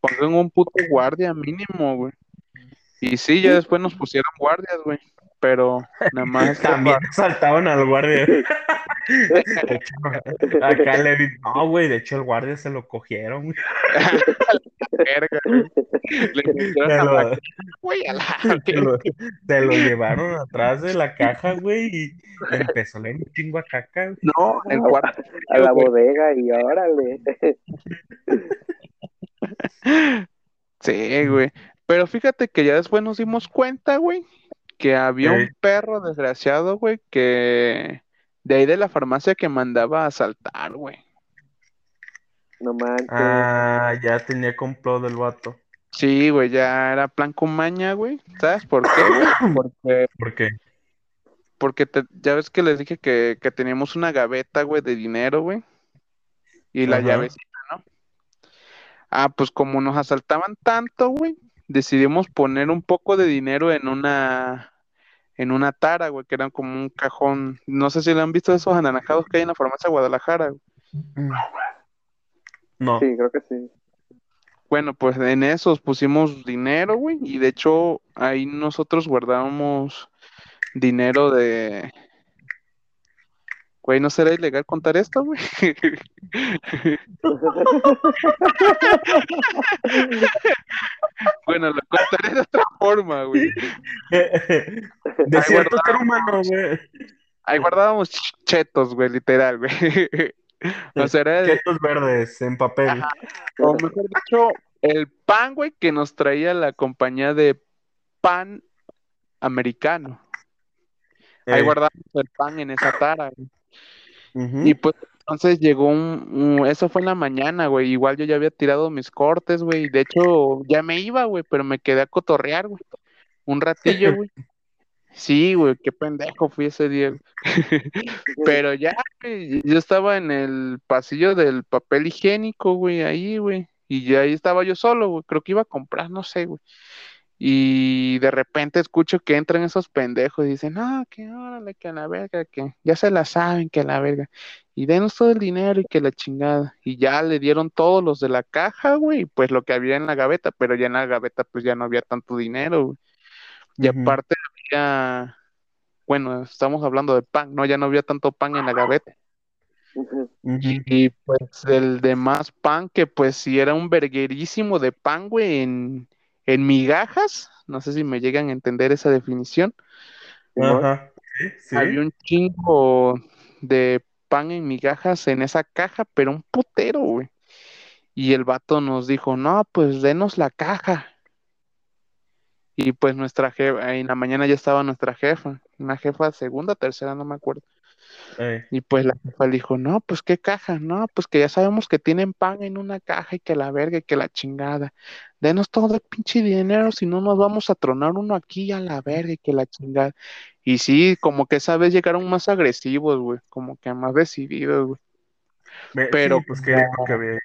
pongan un puto guardia mínimo, güey. Y sí, ya después nos pusieron guardias, güey. Pero nada más También saltaban al guardia. <laughs> De hecho, acá le di, no, güey, de hecho el guardia se lo cogieron, güey. verga, güey. Le pusieron Se lo, la- güey, a la se <laughs> lo- se lo llevaron atrás de la caja, güey, y empezó a leer un chingo a caca. güey. No, en el cuarto. <laughs> a la güey. bodega y órale. Sí, güey. Pero fíjate que ya después nos dimos cuenta, güey, que había un perro desgraciado, güey, que de ahí de la farmacia que mandaba a asaltar, güey. No manches. Ah, ya tenía complot del vato. Sí, güey, ya era plan con maña, güey. ¿Sabes por qué, güey? <coughs> Porque, ¿Por qué? porque te- ya ves que les dije que, que teníamos una gaveta, güey, de dinero, güey. Y la Ajá. llavecita, ¿no? Ah, pues como nos asaltaban tanto, güey, decidimos poner un poco de dinero en una en una tara, güey, que eran como un cajón. No sé si lo han visto esos anaranjados que hay en la farmacia Guadalajara. güey. No. Sí, creo que sí. Bueno, pues en esos pusimos dinero, güey, y de hecho ahí nosotros guardábamos dinero de... Güey, ¿no será ilegal contar esto, güey? <laughs> bueno, lo contaré de otra forma, güey. <laughs> De Ahí cierto ser humano, güey. Ahí guardábamos ch- chetos, güey, literal, güey. O de- Chetos verdes en papel. o mejor dicho, el pan, güey, que nos traía la compañía de pan americano. Ahí Eh, guardábamos el pan en esa tara, güey. Y pues entonces llegó un, un- eso fue en la mañana, güey. Igual yo ya había tirado mis cortes, güey. De hecho, ya me iba, güey, pero me quedé a cotorrear, güey. Un ratillo, güey. <laughs> Sí, güey, qué pendejo fui ese día. <laughs> Pero ya, güey, yo estaba en el pasillo del papel higiénico, güey, ahí, güey. Y ya ahí estaba yo solo, güey. Creo que iba a comprar, no sé, güey. Y de repente escucho que entran esos pendejos y dicen, no, que órale, que a la verga, que ya se la saben, que a la verga. Y denos todo el dinero y que la chingada. Y ya le dieron todos los de la caja, güey, y pues lo que había en la gaveta, pero ya en la gaveta pues ya no había tanto dinero, güey. Y aparte había, bueno, estamos hablando de pan, ¿no? Ya no había tanto pan en la gaveta. Ujú. Y pues el demás pan, que pues sí era un verguerísimo de pan, güey, en, en migajas. No sé si me llegan a entender esa definición. Ajá. Sí, sí. Había un chingo de pan en migajas en esa caja, pero un putero, güey. Y el vato nos dijo, no, pues denos la caja. Y pues nuestra jefa, en la mañana ya estaba nuestra jefa, una jefa segunda, tercera, no me acuerdo. Eh, Y pues la jefa le dijo, no, pues qué caja, no, pues que ya sabemos que tienen pan en una caja y que la verga y que la chingada. Denos todo el pinche dinero, si no nos vamos a tronar uno aquí a la verga y que la chingada. Y sí, como que esa vez llegaron más agresivos, güey, como que más decididos, güey. Pero sí, pues qué dijo que ve.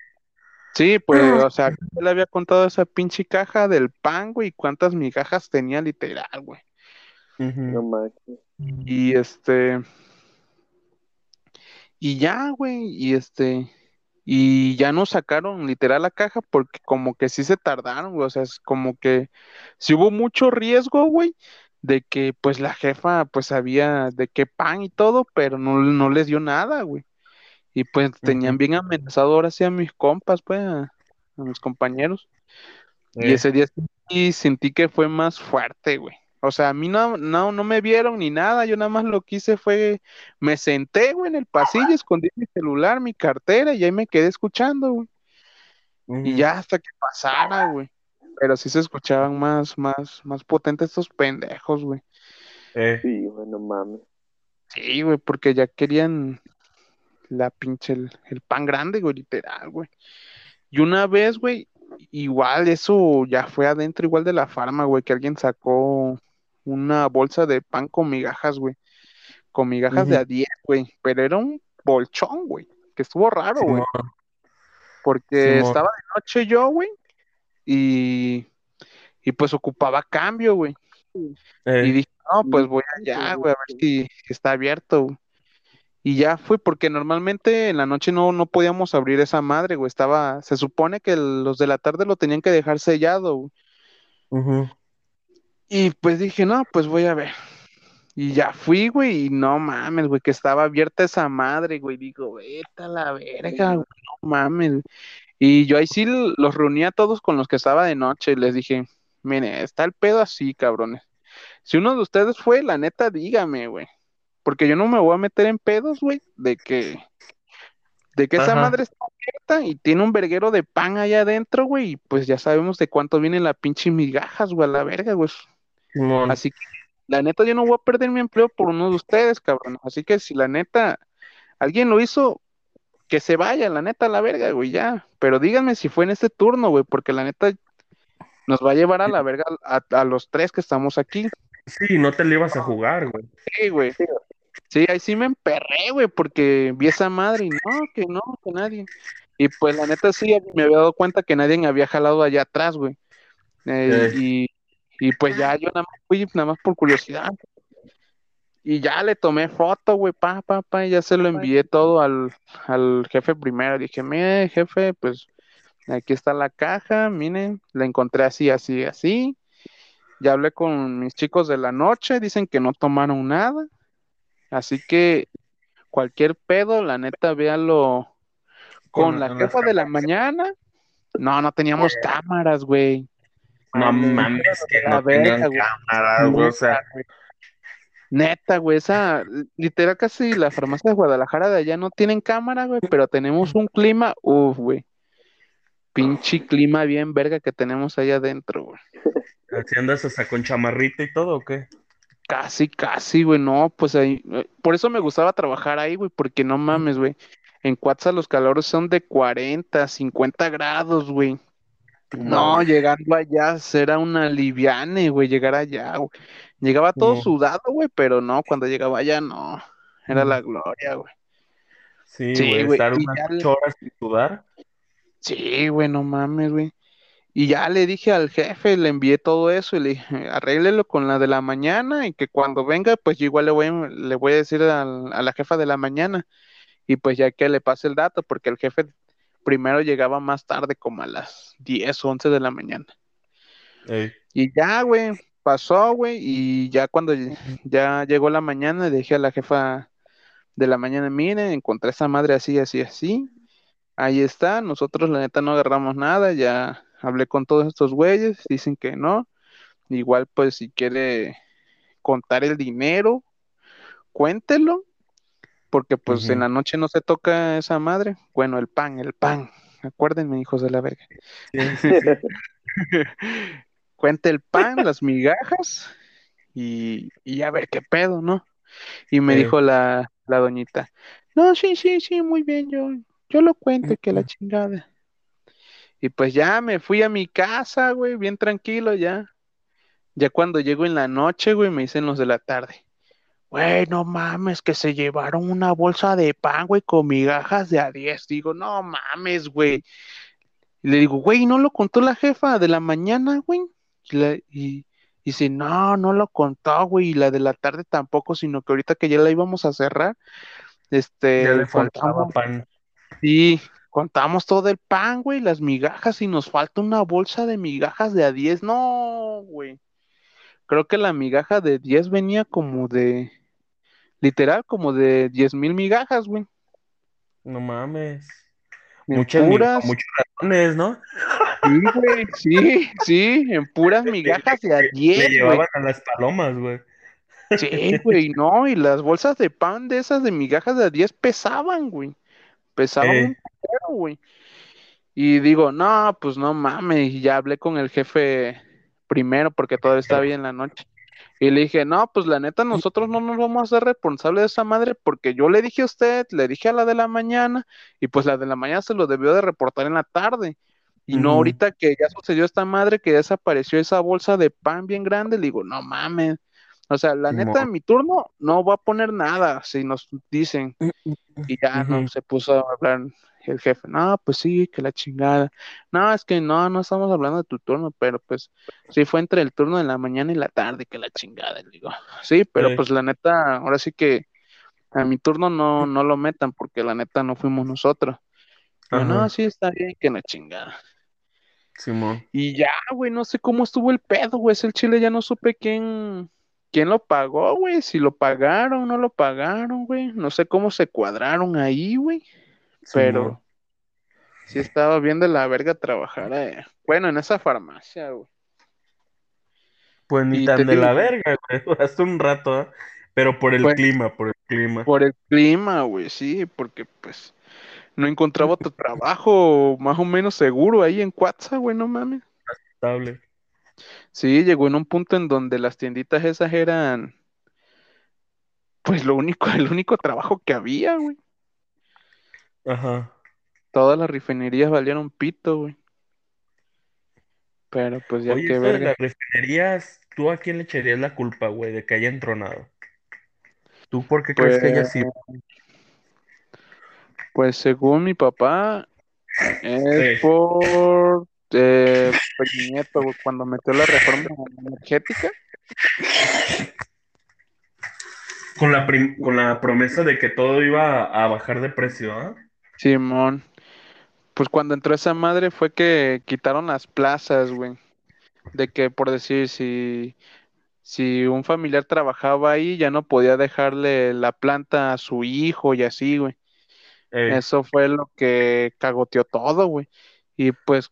Sí, pues, o sea, yo le había contado esa pinche caja del pan, güey, y cuántas migajas tenía literal, güey. No manches. Y este, y ya, güey, y este, y ya nos sacaron literal la caja porque como que sí se tardaron, güey, o sea, es como que sí hubo mucho riesgo, güey, de que pues la jefa pues sabía de qué pan y todo, pero no, no les dio nada, güey. Y pues tenían bien amenazado ahora sí a mis compas, pues, a, a mis compañeros. Y Eh, ese día sí sentí que fue más fuerte, güey. O sea, a mí no, no, no me vieron ni nada, yo nada más lo que hice fue, me senté, güey, en el pasillo, escondí mi celular, mi cartera y ahí me quedé escuchando, güey. Y ya hasta que pasara, güey. Pero sí se escuchaban más, más, más potentes estos pendejos, güey. Eh, Sí, güey, no mames. Sí, güey, porque ya querían la pinche, el, el pan grande, güey, literal, güey. Y una vez, güey, igual eso ya fue adentro, igual de la farma, güey, que alguien sacó una bolsa de pan con migajas, güey. Con migajas de a 10, güey. Pero era un bolchón, güey. Que estuvo raro, güey. Porque estaba de noche yo, güey. Y, y pues ocupaba cambio, güey. Y dije, no, pues voy allá, güey, a ver si está abierto. güey. Y ya fui, porque normalmente en la noche no, no podíamos abrir esa madre, güey. Estaba, se supone que los de la tarde lo tenían que dejar sellado, güey. ujú. Y pues dije, no, pues voy a ver. Y ya fui, güey, y no mames, güey, que estaba abierta esa madre, güey. Digo, vete a la verga, güey, no mames. Y yo ahí sí los reuní a todos con los que estaba de noche y les dije, mire, está el pedo así, cabrones. Si uno de ustedes fue, la neta, dígame, güey. Porque yo no me voy a meter en pedos, güey, de que, de que esa madre está abierta y tiene un verguero de pan allá adentro, güey, y pues ya sabemos de cuánto viene la pinche migajas, güey, a la verga, güey. Simón. Así que, la neta, yo no voy a perder mi empleo por uno de ustedes, cabrón. Así que si la neta, alguien lo hizo, que se vaya, la neta, a la verga, güey, ya. Pero díganme si fue en este turno, güey, porque la neta nos va a llevar a la verga a, a los tres que estamos aquí. Sí, no te le ibas a jugar, güey. Sí, güey. Sí, ahí sí me emperré, güey, porque vi esa madre y no, que no, que nadie. Y pues la neta sí, me había dado cuenta que nadie me había jalado allá atrás, güey. Eh, Eh. y, y pues ya yo nada más fui, nada más por curiosidad. Y ya le tomé foto, güey, pa, pa, pa, y ya se lo envié todo al, al jefe primero. Dije, mire, jefe, pues aquí está la caja, miren, la encontré así, así, así. Ya hablé con mis chicos de la noche, dicen que no tomaron nada. Así que cualquier pedo, la neta, véalo con Con la jefa de la mañana. No, no teníamos cámaras, güey. No Mames, que no tenían verga, güey. o sea, Neta, güey. Esa, literal casi la farmacia de Guadalajara de allá no tienen cámara, güey, pero tenemos un clima, uff, güey. Pinche clima bien verga que tenemos allá adentro, güey. ¿así andas hasta con chamarrita y todo o qué? Casi, casi, güey, no, pues ahí, eh, por eso me gustaba trabajar ahí, güey, porque no mames, güey. En Cuatza los calores son de 40, 50 grados, güey. No, llegando allá era una liviane, güey, llegar allá, güey. Llegaba todo sudado, güey, pero no, cuando llegaba allá, no. Era Mm. la gloria, güey. Sí, Sí, güey, estar y unas le- ocho horas sin sudar. Sí, güey, no mames, güey. Y ya le dije al jefe, le envié todo eso y le dije, arréglelo con la de la mañana y que cuando venga, pues yo igual le voy, a- le voy a decir al- a la jefa de la mañana y pues ya que le pase el dato, porque el jefe primero llegaba más tarde, como a las 10 o 11 de la mañana. Ey, Y ya, güey, pasó, güey, y ya cuando ya llegó la mañana, dije a la jefa de la mañana, mire, encontré esa madre así, así, así. Ahí está, nosotros la neta no agarramos nada, ya hablé con todos estos güeyes, dicen que no. Igual, pues, si quiere contar el dinero, cuéntelo, porque pues en la noche no se toca esa madre. Bueno, el pan, el pan. Acuérdenme, hijos de la verga. <laughs> Cuente el pan, las migajas y, y a ver qué pedo, ¿no? Y me dijo la, la doñita, no, sí, sí, sí, muy bien, yo, yo lo cuento, que la chingada. Y pues ya me fui a mi casa, güey, bien tranquilo ya. Ya cuando llego en la noche, güey, me dicen los de la tarde. Güey, no mames, que se llevaron una bolsa de pan, güey, con migajas de a 10. Digo, no mames, güey. Y le digo, güey, ¿no lo contó la jefa de la mañana, güey? Y, la- y- y dice, no, no lo contó, güey, y la de la tarde tampoco, sino que ahorita que ya la íbamos a cerrar, este, Ya le faltaba contamos, pan. sí, contamos todo el pan, güey, las migajas, y nos falta una bolsa de migajas de a 10. No, güey. Creo que la migaja de 10 venía como de, literal, como de 10 mil migajas, güey. No mames. En Muchas, puras, muchos ratones, ¿no? sí, güey, sí, sí, en puras migajas de a Le 10, güey. llevaban a las palomas, güey. Sí, güey, no, y las bolsas de pan de esas de migajas de a 10 pesaban, güey. Pesaban Eh. un güey. Y digo, no, pues no mames, y ya hablé con el jefe primero porque todavía estaba bien en la noche. Y le dije, no, pues la neta, nosotros no nos vamos a hacer responsables de esa madre porque yo le dije a usted, le dije a la de la mañana, y pues la de la mañana se lo debió de reportar en la tarde. Y no ahorita que ya sucedió esta madre, que ya desapareció esa bolsa de pan bien grande, le digo, no mames. O sea, la neta, en mi turno no va a poner nada, si nos dicen. Y ya no se puso a hablar el jefe, no, pues sí, que la chingada. No, es que no, no estamos hablando de tu turno, pero pues sí fue entre el turno de la mañana y la tarde, que la chingada, le digo. Sí, pero Sí. pues la neta, ahora sí que a mi turno no, no lo metan, porque la neta no fuimos nosotros. Yo, no, sí, está bien, que la chingada. Simón. Y ya, güey, no sé cómo estuvo el pedo, güey. Es el chile, ya no supe quién, quién lo pagó, güey. Si lo pagaron, no lo pagaron, güey. No sé cómo se cuadraron ahí, güey. Pero sí estaba bien de la verga trabajar, eh. Bueno, en esa farmacia, güey. Pues ni Y tan de digo- la verga, güey. <laughs> Duraste un rato, ¿eh? Pero por el Pues- clima, por el clima. Por el clima, güey, sí, porque pues no encontraba otro trabajo más o menos seguro ahí en Cuatza, güey, no mames. Estable. Sí, llegó en un punto en donde las tienditas esas eran, pues lo único, <laughs> el único trabajo que había, güey. Ajá. Todas las refinerías valieron pito, güey. Pero pues ya Oye, de verga. las refinerías, ¿tú a quién le echarías la culpa, güey, de que haya entronado? ¿Tú por qué crees que haya Pues, sido? pues según mi papá, Es Sí. por eh, Peña Nieto, güey, cuando metió la reforma energética. Con la, con la promesa de que todo iba a, a bajar de precio, ¿ah? Simón. Pues cuando entró esa madre fue que quitaron las plazas, güey. De que, por decir, si, si un familiar trabajaba ahí, ya no podía dejarle la planta a su hijo y así, güey. Ey, Eso fue lo que cagoteó todo, güey. Y pues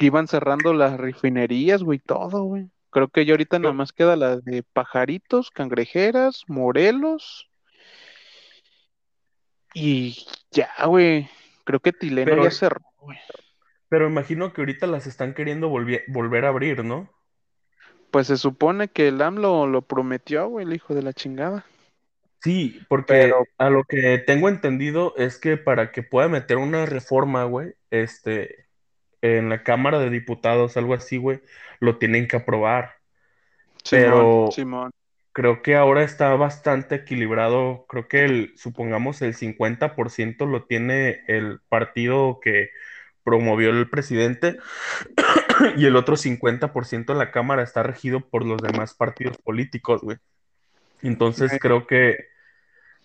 iban cerrando las refinerías, güey, todo, güey. Creo que ya ahorita nada más queda la de Pajaritos, Cangrejeras, Morelos. Y ya, güey. Creo que Tileno Pero- ya cerró, güey. Pero imagino que ahorita las están queriendo volver a abrir, ¿no? Pues se supone que el AMLO lo prometió, güey, el hijo de la chingada. Sí, porque Pero- a lo que tengo entendido es que para que pueda meter una reforma, güey, este, en la Cámara de Diputados, algo así, güey, lo tienen que aprobar. Pero- Simón, Simón. Creo que ahora está bastante equilibrado. Creo que el, supongamos el 50% lo tiene el partido que promovió el presidente <coughs> y el otro 50% en la Cámara está regido por los demás partidos políticos, güey. Entonces creo que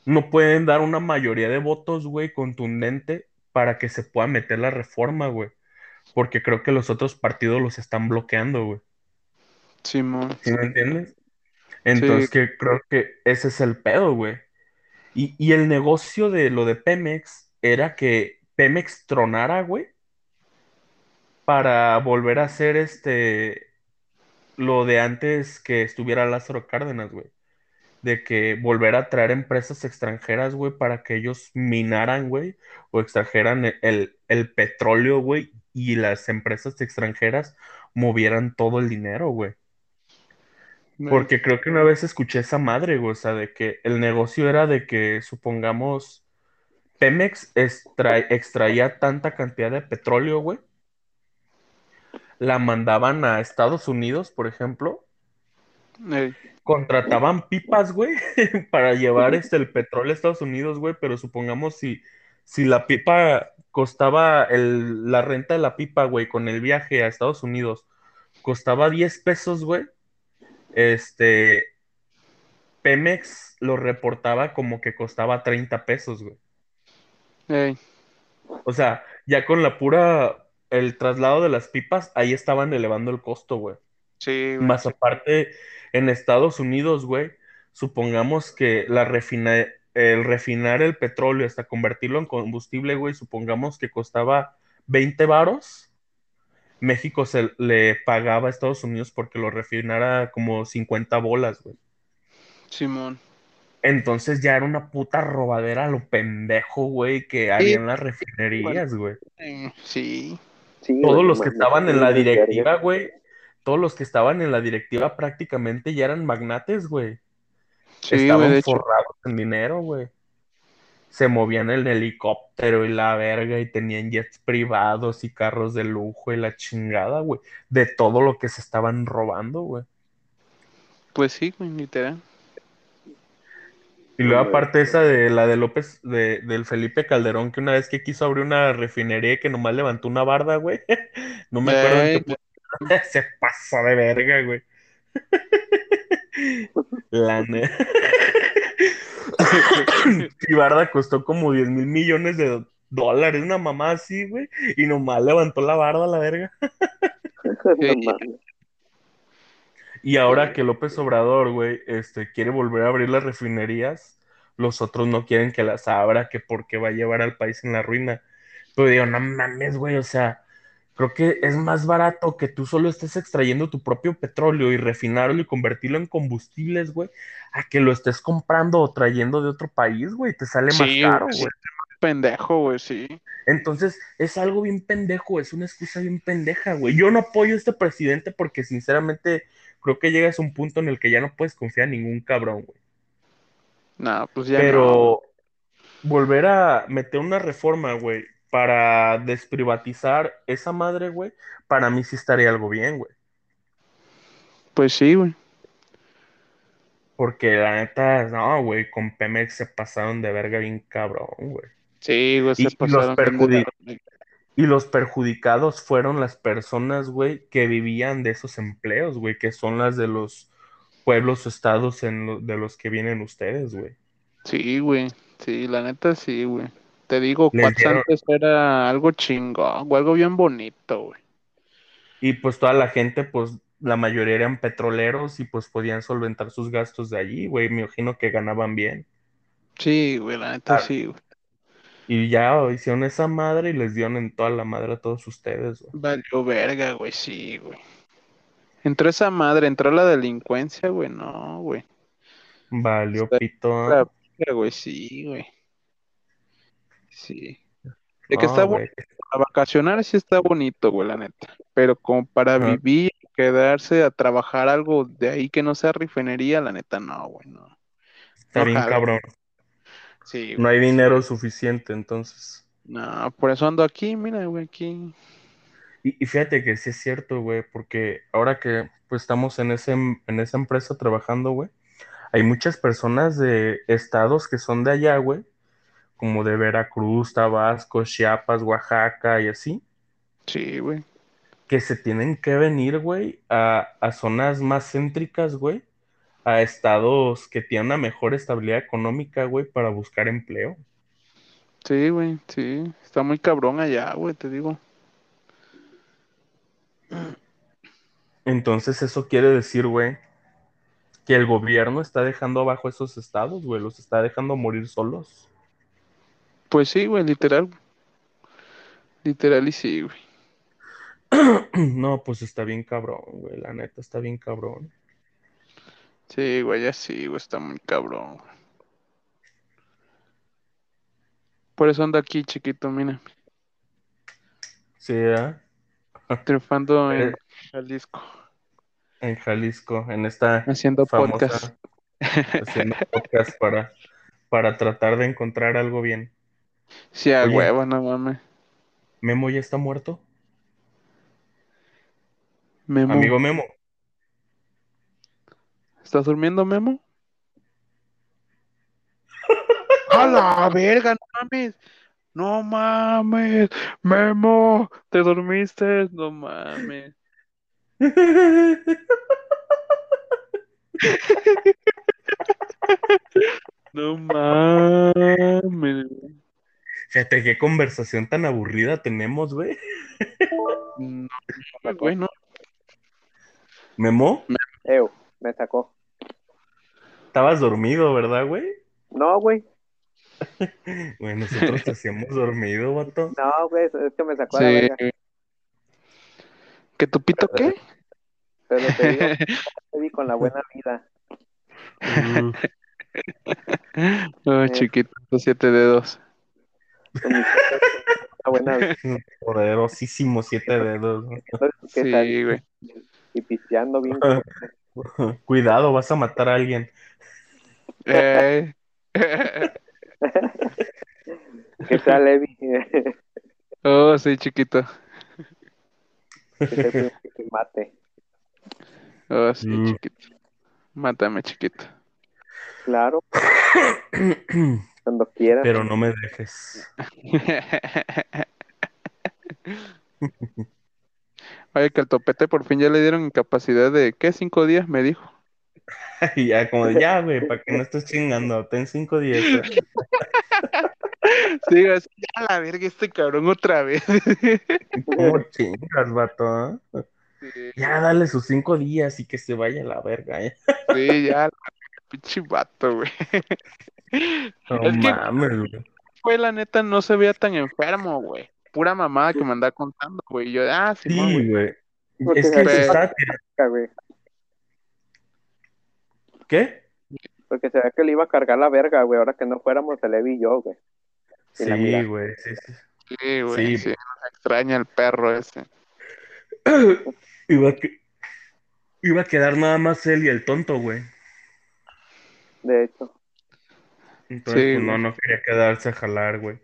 no pueden dar una mayoría de votos, güey, contundente para que se pueda meter la reforma, güey. Porque creo que los otros partidos los están bloqueando, güey. Simón. ¿Sí me entiendes? Entonces, que creo que ese es el pedo, güey. Y, y el negocio de lo de Pemex era que Pemex tronara, güey, para volver a hacer este lo de antes que estuviera Lázaro Cárdenas, güey. De que volver a traer empresas extranjeras, güey, para que ellos minaran, güey, o extrajeran el, el, el petróleo, güey, y las empresas extranjeras movieran todo el dinero, güey. Porque creo que una vez escuché esa madre, güey, o sea, de que el negocio era de que, supongamos, Pemex extra- extraía tanta cantidad de petróleo, güey, la mandaban a Estados Unidos, por ejemplo, contrataban pipas, güey, <laughs> para llevar este, el petróleo a Estados Unidos, güey, pero supongamos si, si la pipa costaba el, la renta de la pipa, güey, con el viaje a Estados Unidos, costaba 10 pesos, güey, este, Pemex lo reportaba como que costaba 30 pesos, güey. ey, O sea, ya con la pura, el traslado de las pipas, ahí estaban elevando el costo, güey. sí, güey, Más sí. aparte, en Estados Unidos, güey, supongamos que la refina, el refinar el petróleo hasta convertirlo en combustible, güey, supongamos que costaba 20 varos. México se le pagaba a Estados Unidos porque lo refinara como 50 bolas, güey. Simón. Entonces ya era una puta robadera a lo pendejo, güey, que había en las refinerías, güey. Sí, Sí, Todos güey, los que estaban en la directiva, güey, todos los que estaban en la directiva prácticamente ya eran magnates, güey. sí, güey, Estaban hecho. forrados en dinero, güey. Se movían en helicóptero y la verga y tenían jets privados y carros de lujo y la chingada, güey. De todo lo que se estaban robando, güey. Pues sí, güey, literal. Y luego Güey. aparte esa de la de López, de, del Felipe Calderón, que una vez que quiso abrir una refinería y que nomás levantó una barda, güey. <laughs> No me acuerdo en Ey, qué <laughs> Se pasó de verga, güey. <laughs> La <laughs> Y barda costó como 10 mil millones de dólares, una mamá así, güey. Y nomás levantó la barda, la verga. <laughs> No. Y ahora que López Obrador, güey, este, quiere volver a abrir las refinerías, los otros no quieren que las abra, que porque va a llevar al país en la ruina. Pero digo, no mames, güey, o sea, creo que es más barato que tú solo estés extrayendo tu propio petróleo y refinarlo y convertirlo en combustibles, güey, a que lo estés comprando o trayendo de otro país, güey, te sale más caro, güey, sí. Pendejo, güey, sí. Entonces, es algo bien pendejo, es una excusa bien pendeja, güey. Yo no apoyo a este presidente porque sinceramente creo que llegas a un punto en el que ya no puedes confiar en ningún cabrón, güey. No, pues ya no. Pero volver a meter una reforma, güey, para desprivatizar esa madre, güey, para mí sí estaría algo bien, güey. Pues sí, güey. Porque la neta, no, güey, con Pemex se pasaron de verga bien cabrón, güey. Sí, güey, se y pasaron de. Y los perjudicados fueron las personas, güey, que vivían de esos empleos, güey, que son las de los pueblos o estados en lo- de los que vienen ustedes, güey. Sí, güey. Sí, la neta sí, güey. Te digo, dieron- antes era algo chingón, güey, algo bien bonito, güey. Y pues toda la gente, pues la mayoría eran petroleros y pues podían solventar sus gastos de allí, güey. Me imagino que ganaban bien. Sí, güey, la neta Ah. sí, güey. Y ya hicieron esa madre y les dieron en toda la madre a todos ustedes, güey. Valió verga, güey, sí, güey. Entró esa madre, entró la delincuencia, güey, no, güey. Valió pito. Güey, sí, güey. Sí. De que No, está bonito, para vacacionar sí está bonito, güey, la neta. Pero como para vivir, quedarse a trabajar algo de ahí que no sea refinería, la neta no, güey, no. Está bien cabrón. Sí, No hay dinero suficiente, entonces. No, por eso ando aquí, mira, güey, aquí. Y, y fíjate que sí es cierto, güey, porque ahora que pues estamos en ese, en esa empresa trabajando, güey, hay muchas personas de estados que son de allá, güey, como de Veracruz, Tabasco, Chiapas, Oaxaca y así, Sí, güey. que se tienen que venir, güey, a, a zonas más céntricas, güey, a estados que tienen una mejor estabilidad económica, güey, para buscar empleo. Sí, güey, sí. Está muy cabrón allá, güey, te digo. Entonces eso quiere decir, güey, que el gobierno está dejando abajo esos estados, güey, los está dejando morir solos. Pues sí, güey, literal. Literal y sí, güey. <clears throat> No, pues está bien cabrón, güey, la neta está bien cabrón. Sí, güey, ya sí, güey, está muy cabrón. güey. Por eso ando aquí, chiquito, mira, Sí, ¿eh? <laughs> triunfando en Eh. Jalisco, En Jalisco, en esta haciendo famosa, podcast. <laughs> haciendo podcast para, para tratar de encontrar algo bien. Sí, a Oye. huevo, no mames. ¿Memo ya está muerto? Memo, Amigo Memo. ¿estás durmiendo, Memo? <laughs> ¡A la verga, no mames! ¡No mames! ¡Memo! ¿Te dormiste? No mames. <laughs> <laughs> No mames. Fíjate qué conversación tan aburrida tenemos, güey. No, güey, no. Memo, Ew, me sacó. estabas dormido, ¿verdad, güey? No, güey. <laughs> Güey, nosotros te hacíamos dormido, vato. No, güey, es que me sacó a la Sí. verga. ¿Que tu pito qué? Pero te digo, <laughs> te vi con la buena vida. <laughs> Oh, chiquito, siete dedos. Buena. <laughs> Poderosísimo siete dedos. <laughs> Sí, güey. Y pisteando bien. <laughs> Cuidado, vas a matar a alguien. Eh. que sea Levi. Oh, sí, chiquito. que mate. Oh, sí, Mm. chiquito. Mátame, chiquito. Claro, <coughs> <coughs> cuando quieras. Pero no me dejes. <laughs> Oye, que al topete por fin ya le dieron incapacidad de, ¿qué? Cinco días, me dijo. <laughs> Y ya, como de, ya, güey, para que no estés chingando. Ten cinco días. güey. <laughs> Sí, así, ya la verga este cabrón otra vez. ¿Cómo chingas, vato? eh? Ya, dale sus cinco días y que se vaya a la verga, ¿eh? Sí, ya, la pinche vato, güey. <laughs> No Es que- mames, güey. Fue la neta, no se veía tan enfermo, güey. Pura mamada que me andaba contando, güey. Y yo, ah, sí, Sí, güey. Es que se se güey. ¿Qué? Porque se ve que le iba a cargar la verga, güey. Ahora que no fuéramos el Levi y yo, güey. Sí, güey. Sí, sí. Sí, güey, Sí. sí, me extraña el perro ese. <clears throat> Iba a, que- iba a quedar nada más él y el tonto, güey. De hecho. Entonces, Sí, pues, no, güey. no quería quedarse a jalar, güey.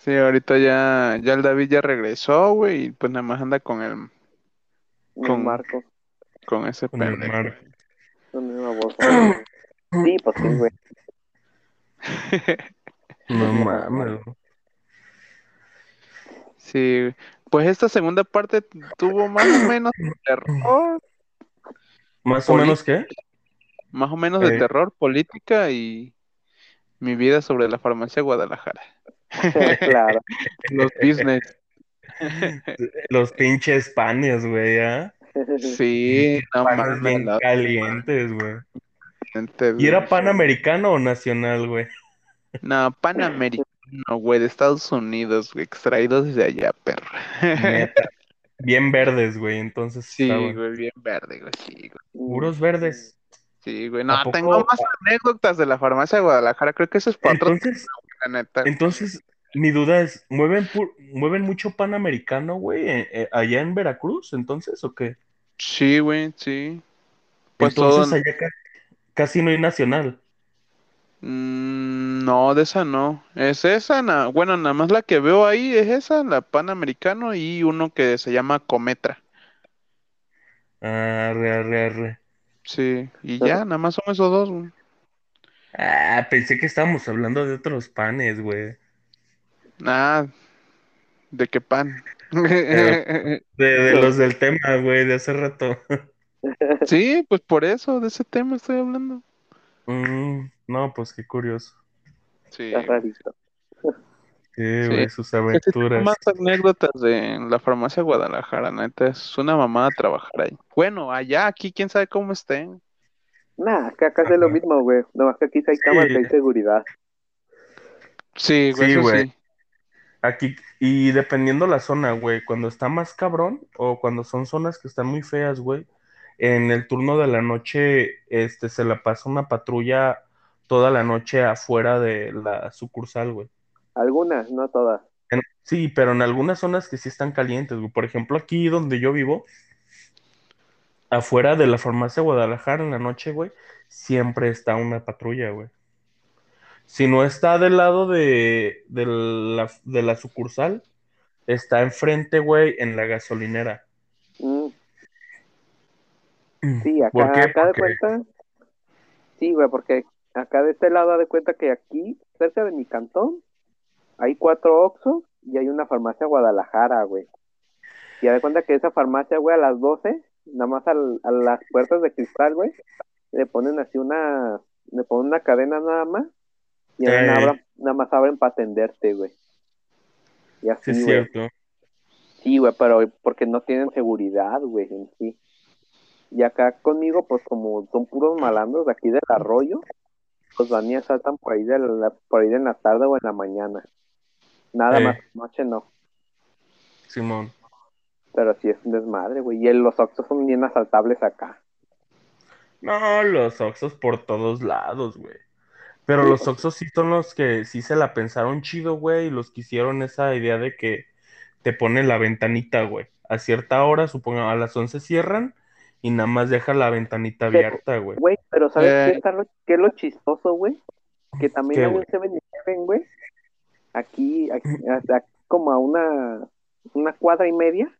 Sí, ahorita ya, ya el David ya regresó, güey, y pues nada más anda con el, Con Con- Marco. con ese Con el pendejo. mar. Sí, pues sí, güey. <laughs> No mames. güey. Sí, pues esta segunda parte tuvo más o menos <clears throat> de terror, Más o menos qué? Más o menos de Eh. terror, política y mi vida sobre la farmacia Guadalajara. <laughs> claro. Los business. Los pinches panes, güey, ¿ah? Sí, no Panes bien la calientes, güey. ¿Y era pan americano o nacional, güey? No, panamericano, güey, de Estados Unidos, güey, extraídos desde allá, perro. Neta. <laughs> Bien verdes, güey, entonces Sí, güey, bien verde, güey, sí, güey. Puros verdes. Sí, güey. ¿A No, tengo más anécdotas de la farmacia de Guadalajara, creo que eso es para otro Entonces, la neta. entonces, mi duda es, ¿mueven, pu- ¿mueven mucho pan americano, güey, eh, eh, allá en Veracruz, entonces, o qué? Sí, güey, sí. Pues todo. Entonces allá ca- casi no hay nacional. Mm, no, de esa no. Es esa, na- bueno, nada más la que veo ahí es esa, la Panamericano y uno que se llama Cometra. Arre, arre, arre. Sí, y ya, nada más son esos dos, güey. Ah, pensé que estábamos hablando de otros panes, güey. Ah, ¿de qué pan? <laughs> De, de los del tema, güey, de hace rato. <laughs> Sí, pues por eso, de ese tema estoy hablando. Mm, no, pues qué curioso. Sí. Está rarito. Sí, Sí. güey, sus Que aventuras. más anécdotas de la farmacia Guadalajara, neta, es una mamada trabajar ahí. Bueno, allá, aquí, quién sabe cómo estén. Nah, acá casi es lo mismo, güey. Nomás que aquí sí hay Sí. cámaras hay seguridad. Sí, güey, Sí, güey. sí. Aquí, y dependiendo la zona, güey, cuando está más cabrón o cuando son zonas que están muy feas, güey, en el turno de la noche, este, se la pasa una patrulla toda la noche afuera de la sucursal, güey. Algunas, no todas. Sí, pero en algunas zonas que sí están calientes, güey. Por ejemplo, aquí donde yo vivo, afuera de la farmacia Guadalajara en la noche, güey, siempre está una patrulla, güey. Si no está del lado de, de la, de la sucursal, está enfrente, güey, en la gasolinera. Mm, sí, acá, ¿Por qué? acá de cuenta. Sí, güey, porque acá de este lado de cuenta que aquí, cerca de mi cantón, hay cuatro Oxxos y hay una farmacia Guadalajara, güey. Y de cuenta que esa farmacia, güey, a las 12, nada más al- a las puertas de cristal, güey, le ponen así una, le ponen una cadena nada más y nada, más abren para atenderte, güey. Y Sí, así, es güey. cierto. Sí, güey, pero porque no tienen seguridad, güey, en sí. Y acá conmigo, pues como son puros malandros de aquí del arroyo, pues van y asaltan por ahí, de la, por ahí en la tarde o en la mañana. Nada Eh. más, noche no. Simón. Pero sí es un desmadre, güey. Y el- los Oxxos son bien asaltables acá. No, los Oxxos por todos lados, güey. Pero Sí, los. Oxxos sí son los que sí se la pensaron chido, güey, y los que hicieron esa idea de que te ponen la ventanita, güey. A cierta hora, supongo, a las 11 cierran y nada más deja la ventanita Pero, abierta, güey. Güey, pero ¿sabes Eh. qué, está lo, qué es lo chistoso, güey? Que también ¿Qué, hay un güey? 7-Eleven, güey. Aquí, aquí, hasta como a una, una cuadra y media.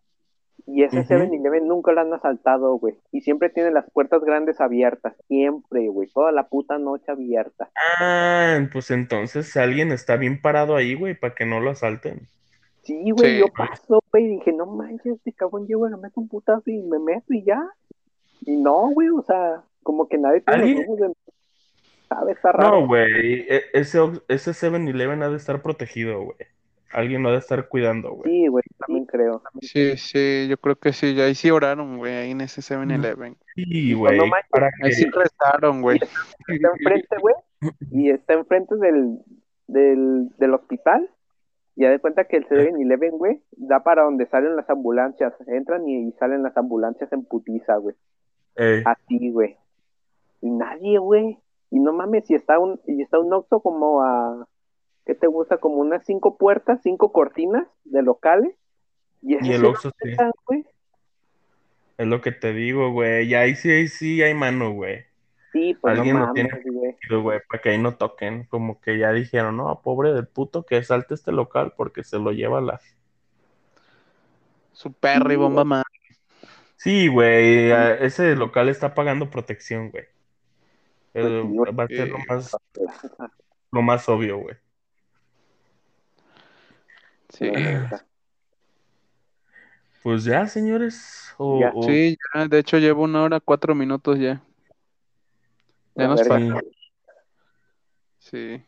Y ese Ujú. 7-Eleven nunca lo han asaltado, güey. Y siempre tiene las puertas grandes abiertas. Siempre, güey. Toda la puta noche abierta. Ah, pues entonces alguien está bien parado ahí, güey, para que no lo asalten. Sí, güey. Sí. Yo paso, güey. Y dije, no manches, este cabrón llego, le meto un putazo y me meto y ya. Y no, güey. O sea, como que nadie tiene ¿Alguien? Raro. No, güey, e- ese, ese 7-Eleven ha de estar protegido, güey. Alguien lo ha de estar cuidando, güey. Sí, güey. También creo. Sí, sí, yo creo que sí, ahí sí oraron, güey, ahí en ese 7-Eleven. Sí, no güey, para Ahí sí que... rezaron, güey. está enfrente, güey, y está enfrente del, del, del hospital. Y ya de cuenta que el 7-Eleven, güey, da para donde salen las ambulancias. Entran y, y salen las ambulancias en putiza, güey. eh, Así, güey. Y nadie, güey. Y no mames, si está un, y está un Oxxo como a, ¿qué te gusta? Como unas cinco puertas, cinco cortinas de locales. Y, ese y el Oxxo sí, está, güey. es lo que te digo, güey. Y ahí sí, ahí sí hay mano, güey. Sí, pues no Alguien lo mames, tiene güey. Para que ahí no toquen. Como que ya dijeron, no, pobre del puto que salte este local porque se lo lleva la... Su perro y bomba más. Sí, güey, ese local está pagando protección, güey. Pues güey. va a ser lo Eh, más, <laughs> lo más obvio, güey. Sí. Pues ya, señores. O, Ya. o- Sí, ya, de hecho llevo una hora, cuatro minutos ya. Ya nos falta. Sí.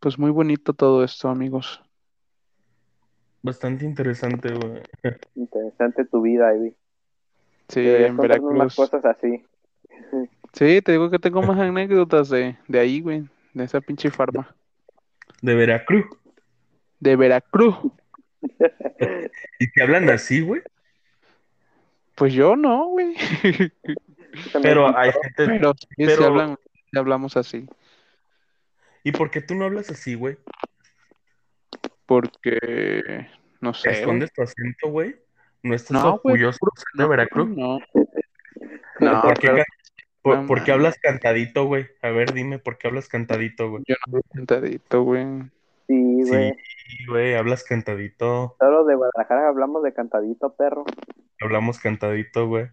Pues muy bonito todo esto, amigos. bastante interesante, güey. <laughs> Interesante tu vida, Ivy. Sí, Deberías en contarnos más Veracruz. cosas así. Sí, te digo que tengo más anécdotas de, de ahí, güey. De esa pinche farma. De Veracruz. De Veracruz. <laughs> Y que hablan así, güey. Pues yo no, güey. Pero hay gente. Pero sí, Pero- hablan- hablamos así. ¿Y por qué tú no hablas así, güey? Porque, no sé. güey. ¿Escondes tu acento, güey? ¿No estás No, orgulloso de Veracruz? No. No, ¿Por qué, pero can- por, no por qué hablas cantadito, güey? A ver, dime, ¿por qué hablas cantadito, güey? yo no soy sentadito, güey. Sí, güey. Sí, güey, hablas cantadito. Solo de Guadalajara hablamos de cantadito, perro. Hablamos cantadito, güey.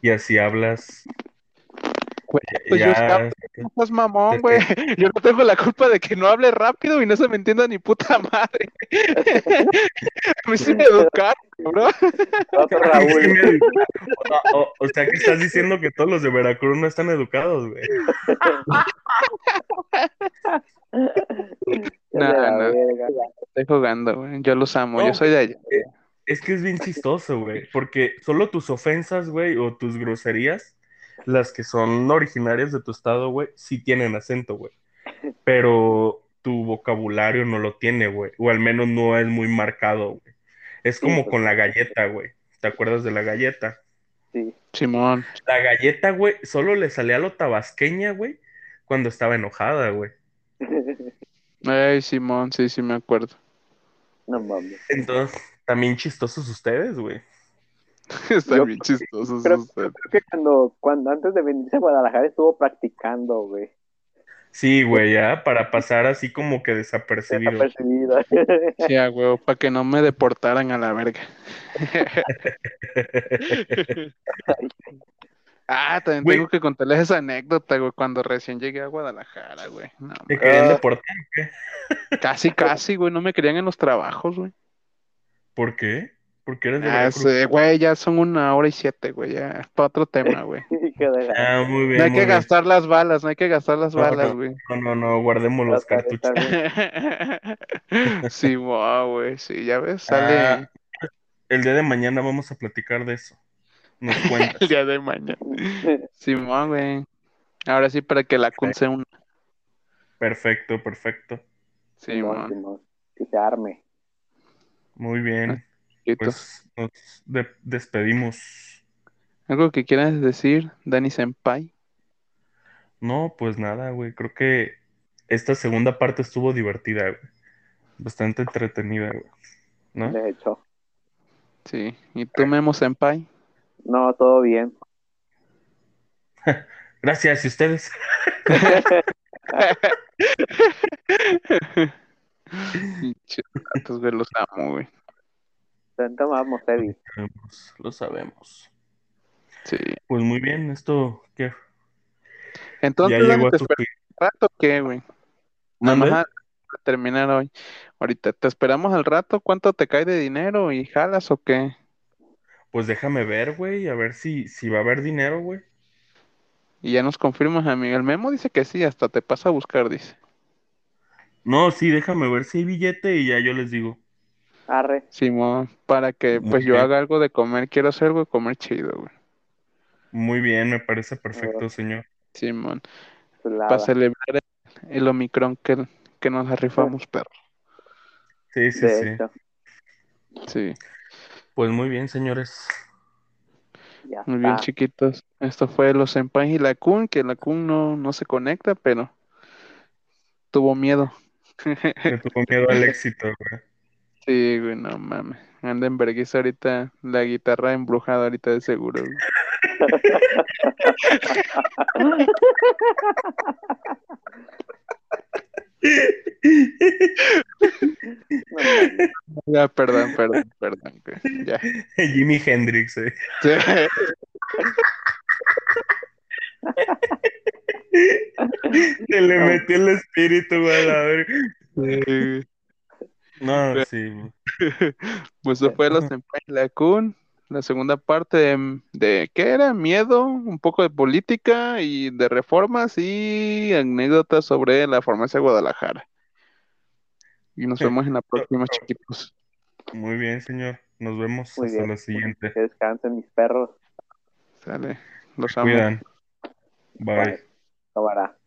Y así hablas. Güey, Ya- pues yo ya- estaba- No mamón, güey. <laughs> Yo no tengo la culpa de que no hable rápido y no se me entienda ni puta <laughs> madre. A mí sí me educaron, bro. <laughs> Otro Raúl. o, o- o sea que estás diciendo que todos los de Veracruz no están educados, güey. No, no. Estoy jugando, güey. Yo los amo. No, Yo soy de allá. Es que es bien chistoso, güey, porque solo tus ofensas, güey, o tus groserías, las que son originarias de tu estado, güey, sí tienen acento, güey. Pero tu vocabulario no lo tiene, güey, o al menos no es muy marcado, güey. Es Sí, como pues. con la galleta, güey. ¿Te acuerdas de la galleta? Sí. Simón. La galleta, güey, solo le salía a lo tabasqueña, güey, cuando estaba enojada, güey. Ay, Simón, sí, sí me acuerdo. No mames. Entonces, también chistosos ustedes, güey. <laughs> Están Yo bien chistosos Creo, creo que cuando, cuando antes de venirse a Guadalajara estuvo practicando, güey. Sí, güey, ya, para pasar así como que desapercibido. Desapercibido. Sí, a huevo, para que no me deportaran a la verga. ah, también Güey. tengo que contarles esa anécdota, güey, cuando recién llegué a Guadalajara, güey. No, Te querían deportar. casi, casi, güey, no me querían en los trabajos, güey. ¿Por qué? Porque eres de Ah, Veracruz. sí, güey, ya son una hora y siete, güey, ya, es para otro <laughs> tema, güey. Ah, muy bien. No hay que bien. gastar las balas, no hay que gastar las No, balas, no. güey. No, no, no, guardemos los cartuchos. <laughs> Sí, güey, sí, ya ves, sale Ah, el día de mañana vamos a platicar de eso. Nos <laughs> cuentas. el día de mañana. Simón, güey. Ahora sí, para que la Kun se una. perfecto, perfecto. Simón. Simón. Que se arme. Muy bien. Pues nos de- despedimos. ¿Algo que quieras decir, Dani Senpai? No, pues nada, güey. Creo que esta segunda parte estuvo divertida, güey. Bastante entretenida, güey. ¿No? De hecho. Sí. ¿Y tú, Memo Senpai? No, todo bien. <laughs> Gracias, y ustedes. <laughs> Güey, los amo, güey. Tanto vamos, Eddie. Sabemos, Lo sabemos. Sí. Pues muy bien, esto ¿qué? Entonces, ya llegó a ¿te al rato o qué, güey? Nada más a terminar hoy. Ahorita, ¿te esperamos al rato? ¿Cuánto te cae de dinero y jalas o qué? Pues déjame ver, güey, a ver si, si va a haber dinero, güey. Y ya nos confirmas, amigo. El Memo dice que sí, hasta te pasa a buscar, dice. No, sí, déjame ver si hay billete y ya yo les digo. Arre. Simón, para que Muy pues yo haga algo de comer. Quiero hacer algo de comer chido, güey. Muy bien, me parece perfecto, señor. Simón, para celebrar el, el Omicron que, que nos la rifamos, perro. Sí, sí, De sí. hecho, Sí, Pues muy bien, señores. ya muy bien, chiquitos. Esto fue los Senpai y la Kun, que la Kun no, no se conecta, pero tuvo miedo. Me tuvo miedo al éxito, güey. Sí, güey, no mames. Anda en vergüenza ahorita, la guitarra embrujada ahorita de seguro, güey. Ya, perdón, perdón, perdón, güey. Ya. Jimi Hendrix, eh. Sí. Se le metió el espíritu, güey, a la verga. Sí, güey. No, sí. <laughs> Pues eso fue los <laughs> Senpai Kun, la segunda parte de, de, ¿qué era? Miedo, un poco de política y de reformas y anécdotas sobre la farmacia de Guadalajara. Y nos vemos en la próxima, chiquitos. Muy bien, señor. Nos vemos Muy hasta bien. la siguiente. Que descansen mis perros. Sale, los amo. Cuidan. Bye. Bye.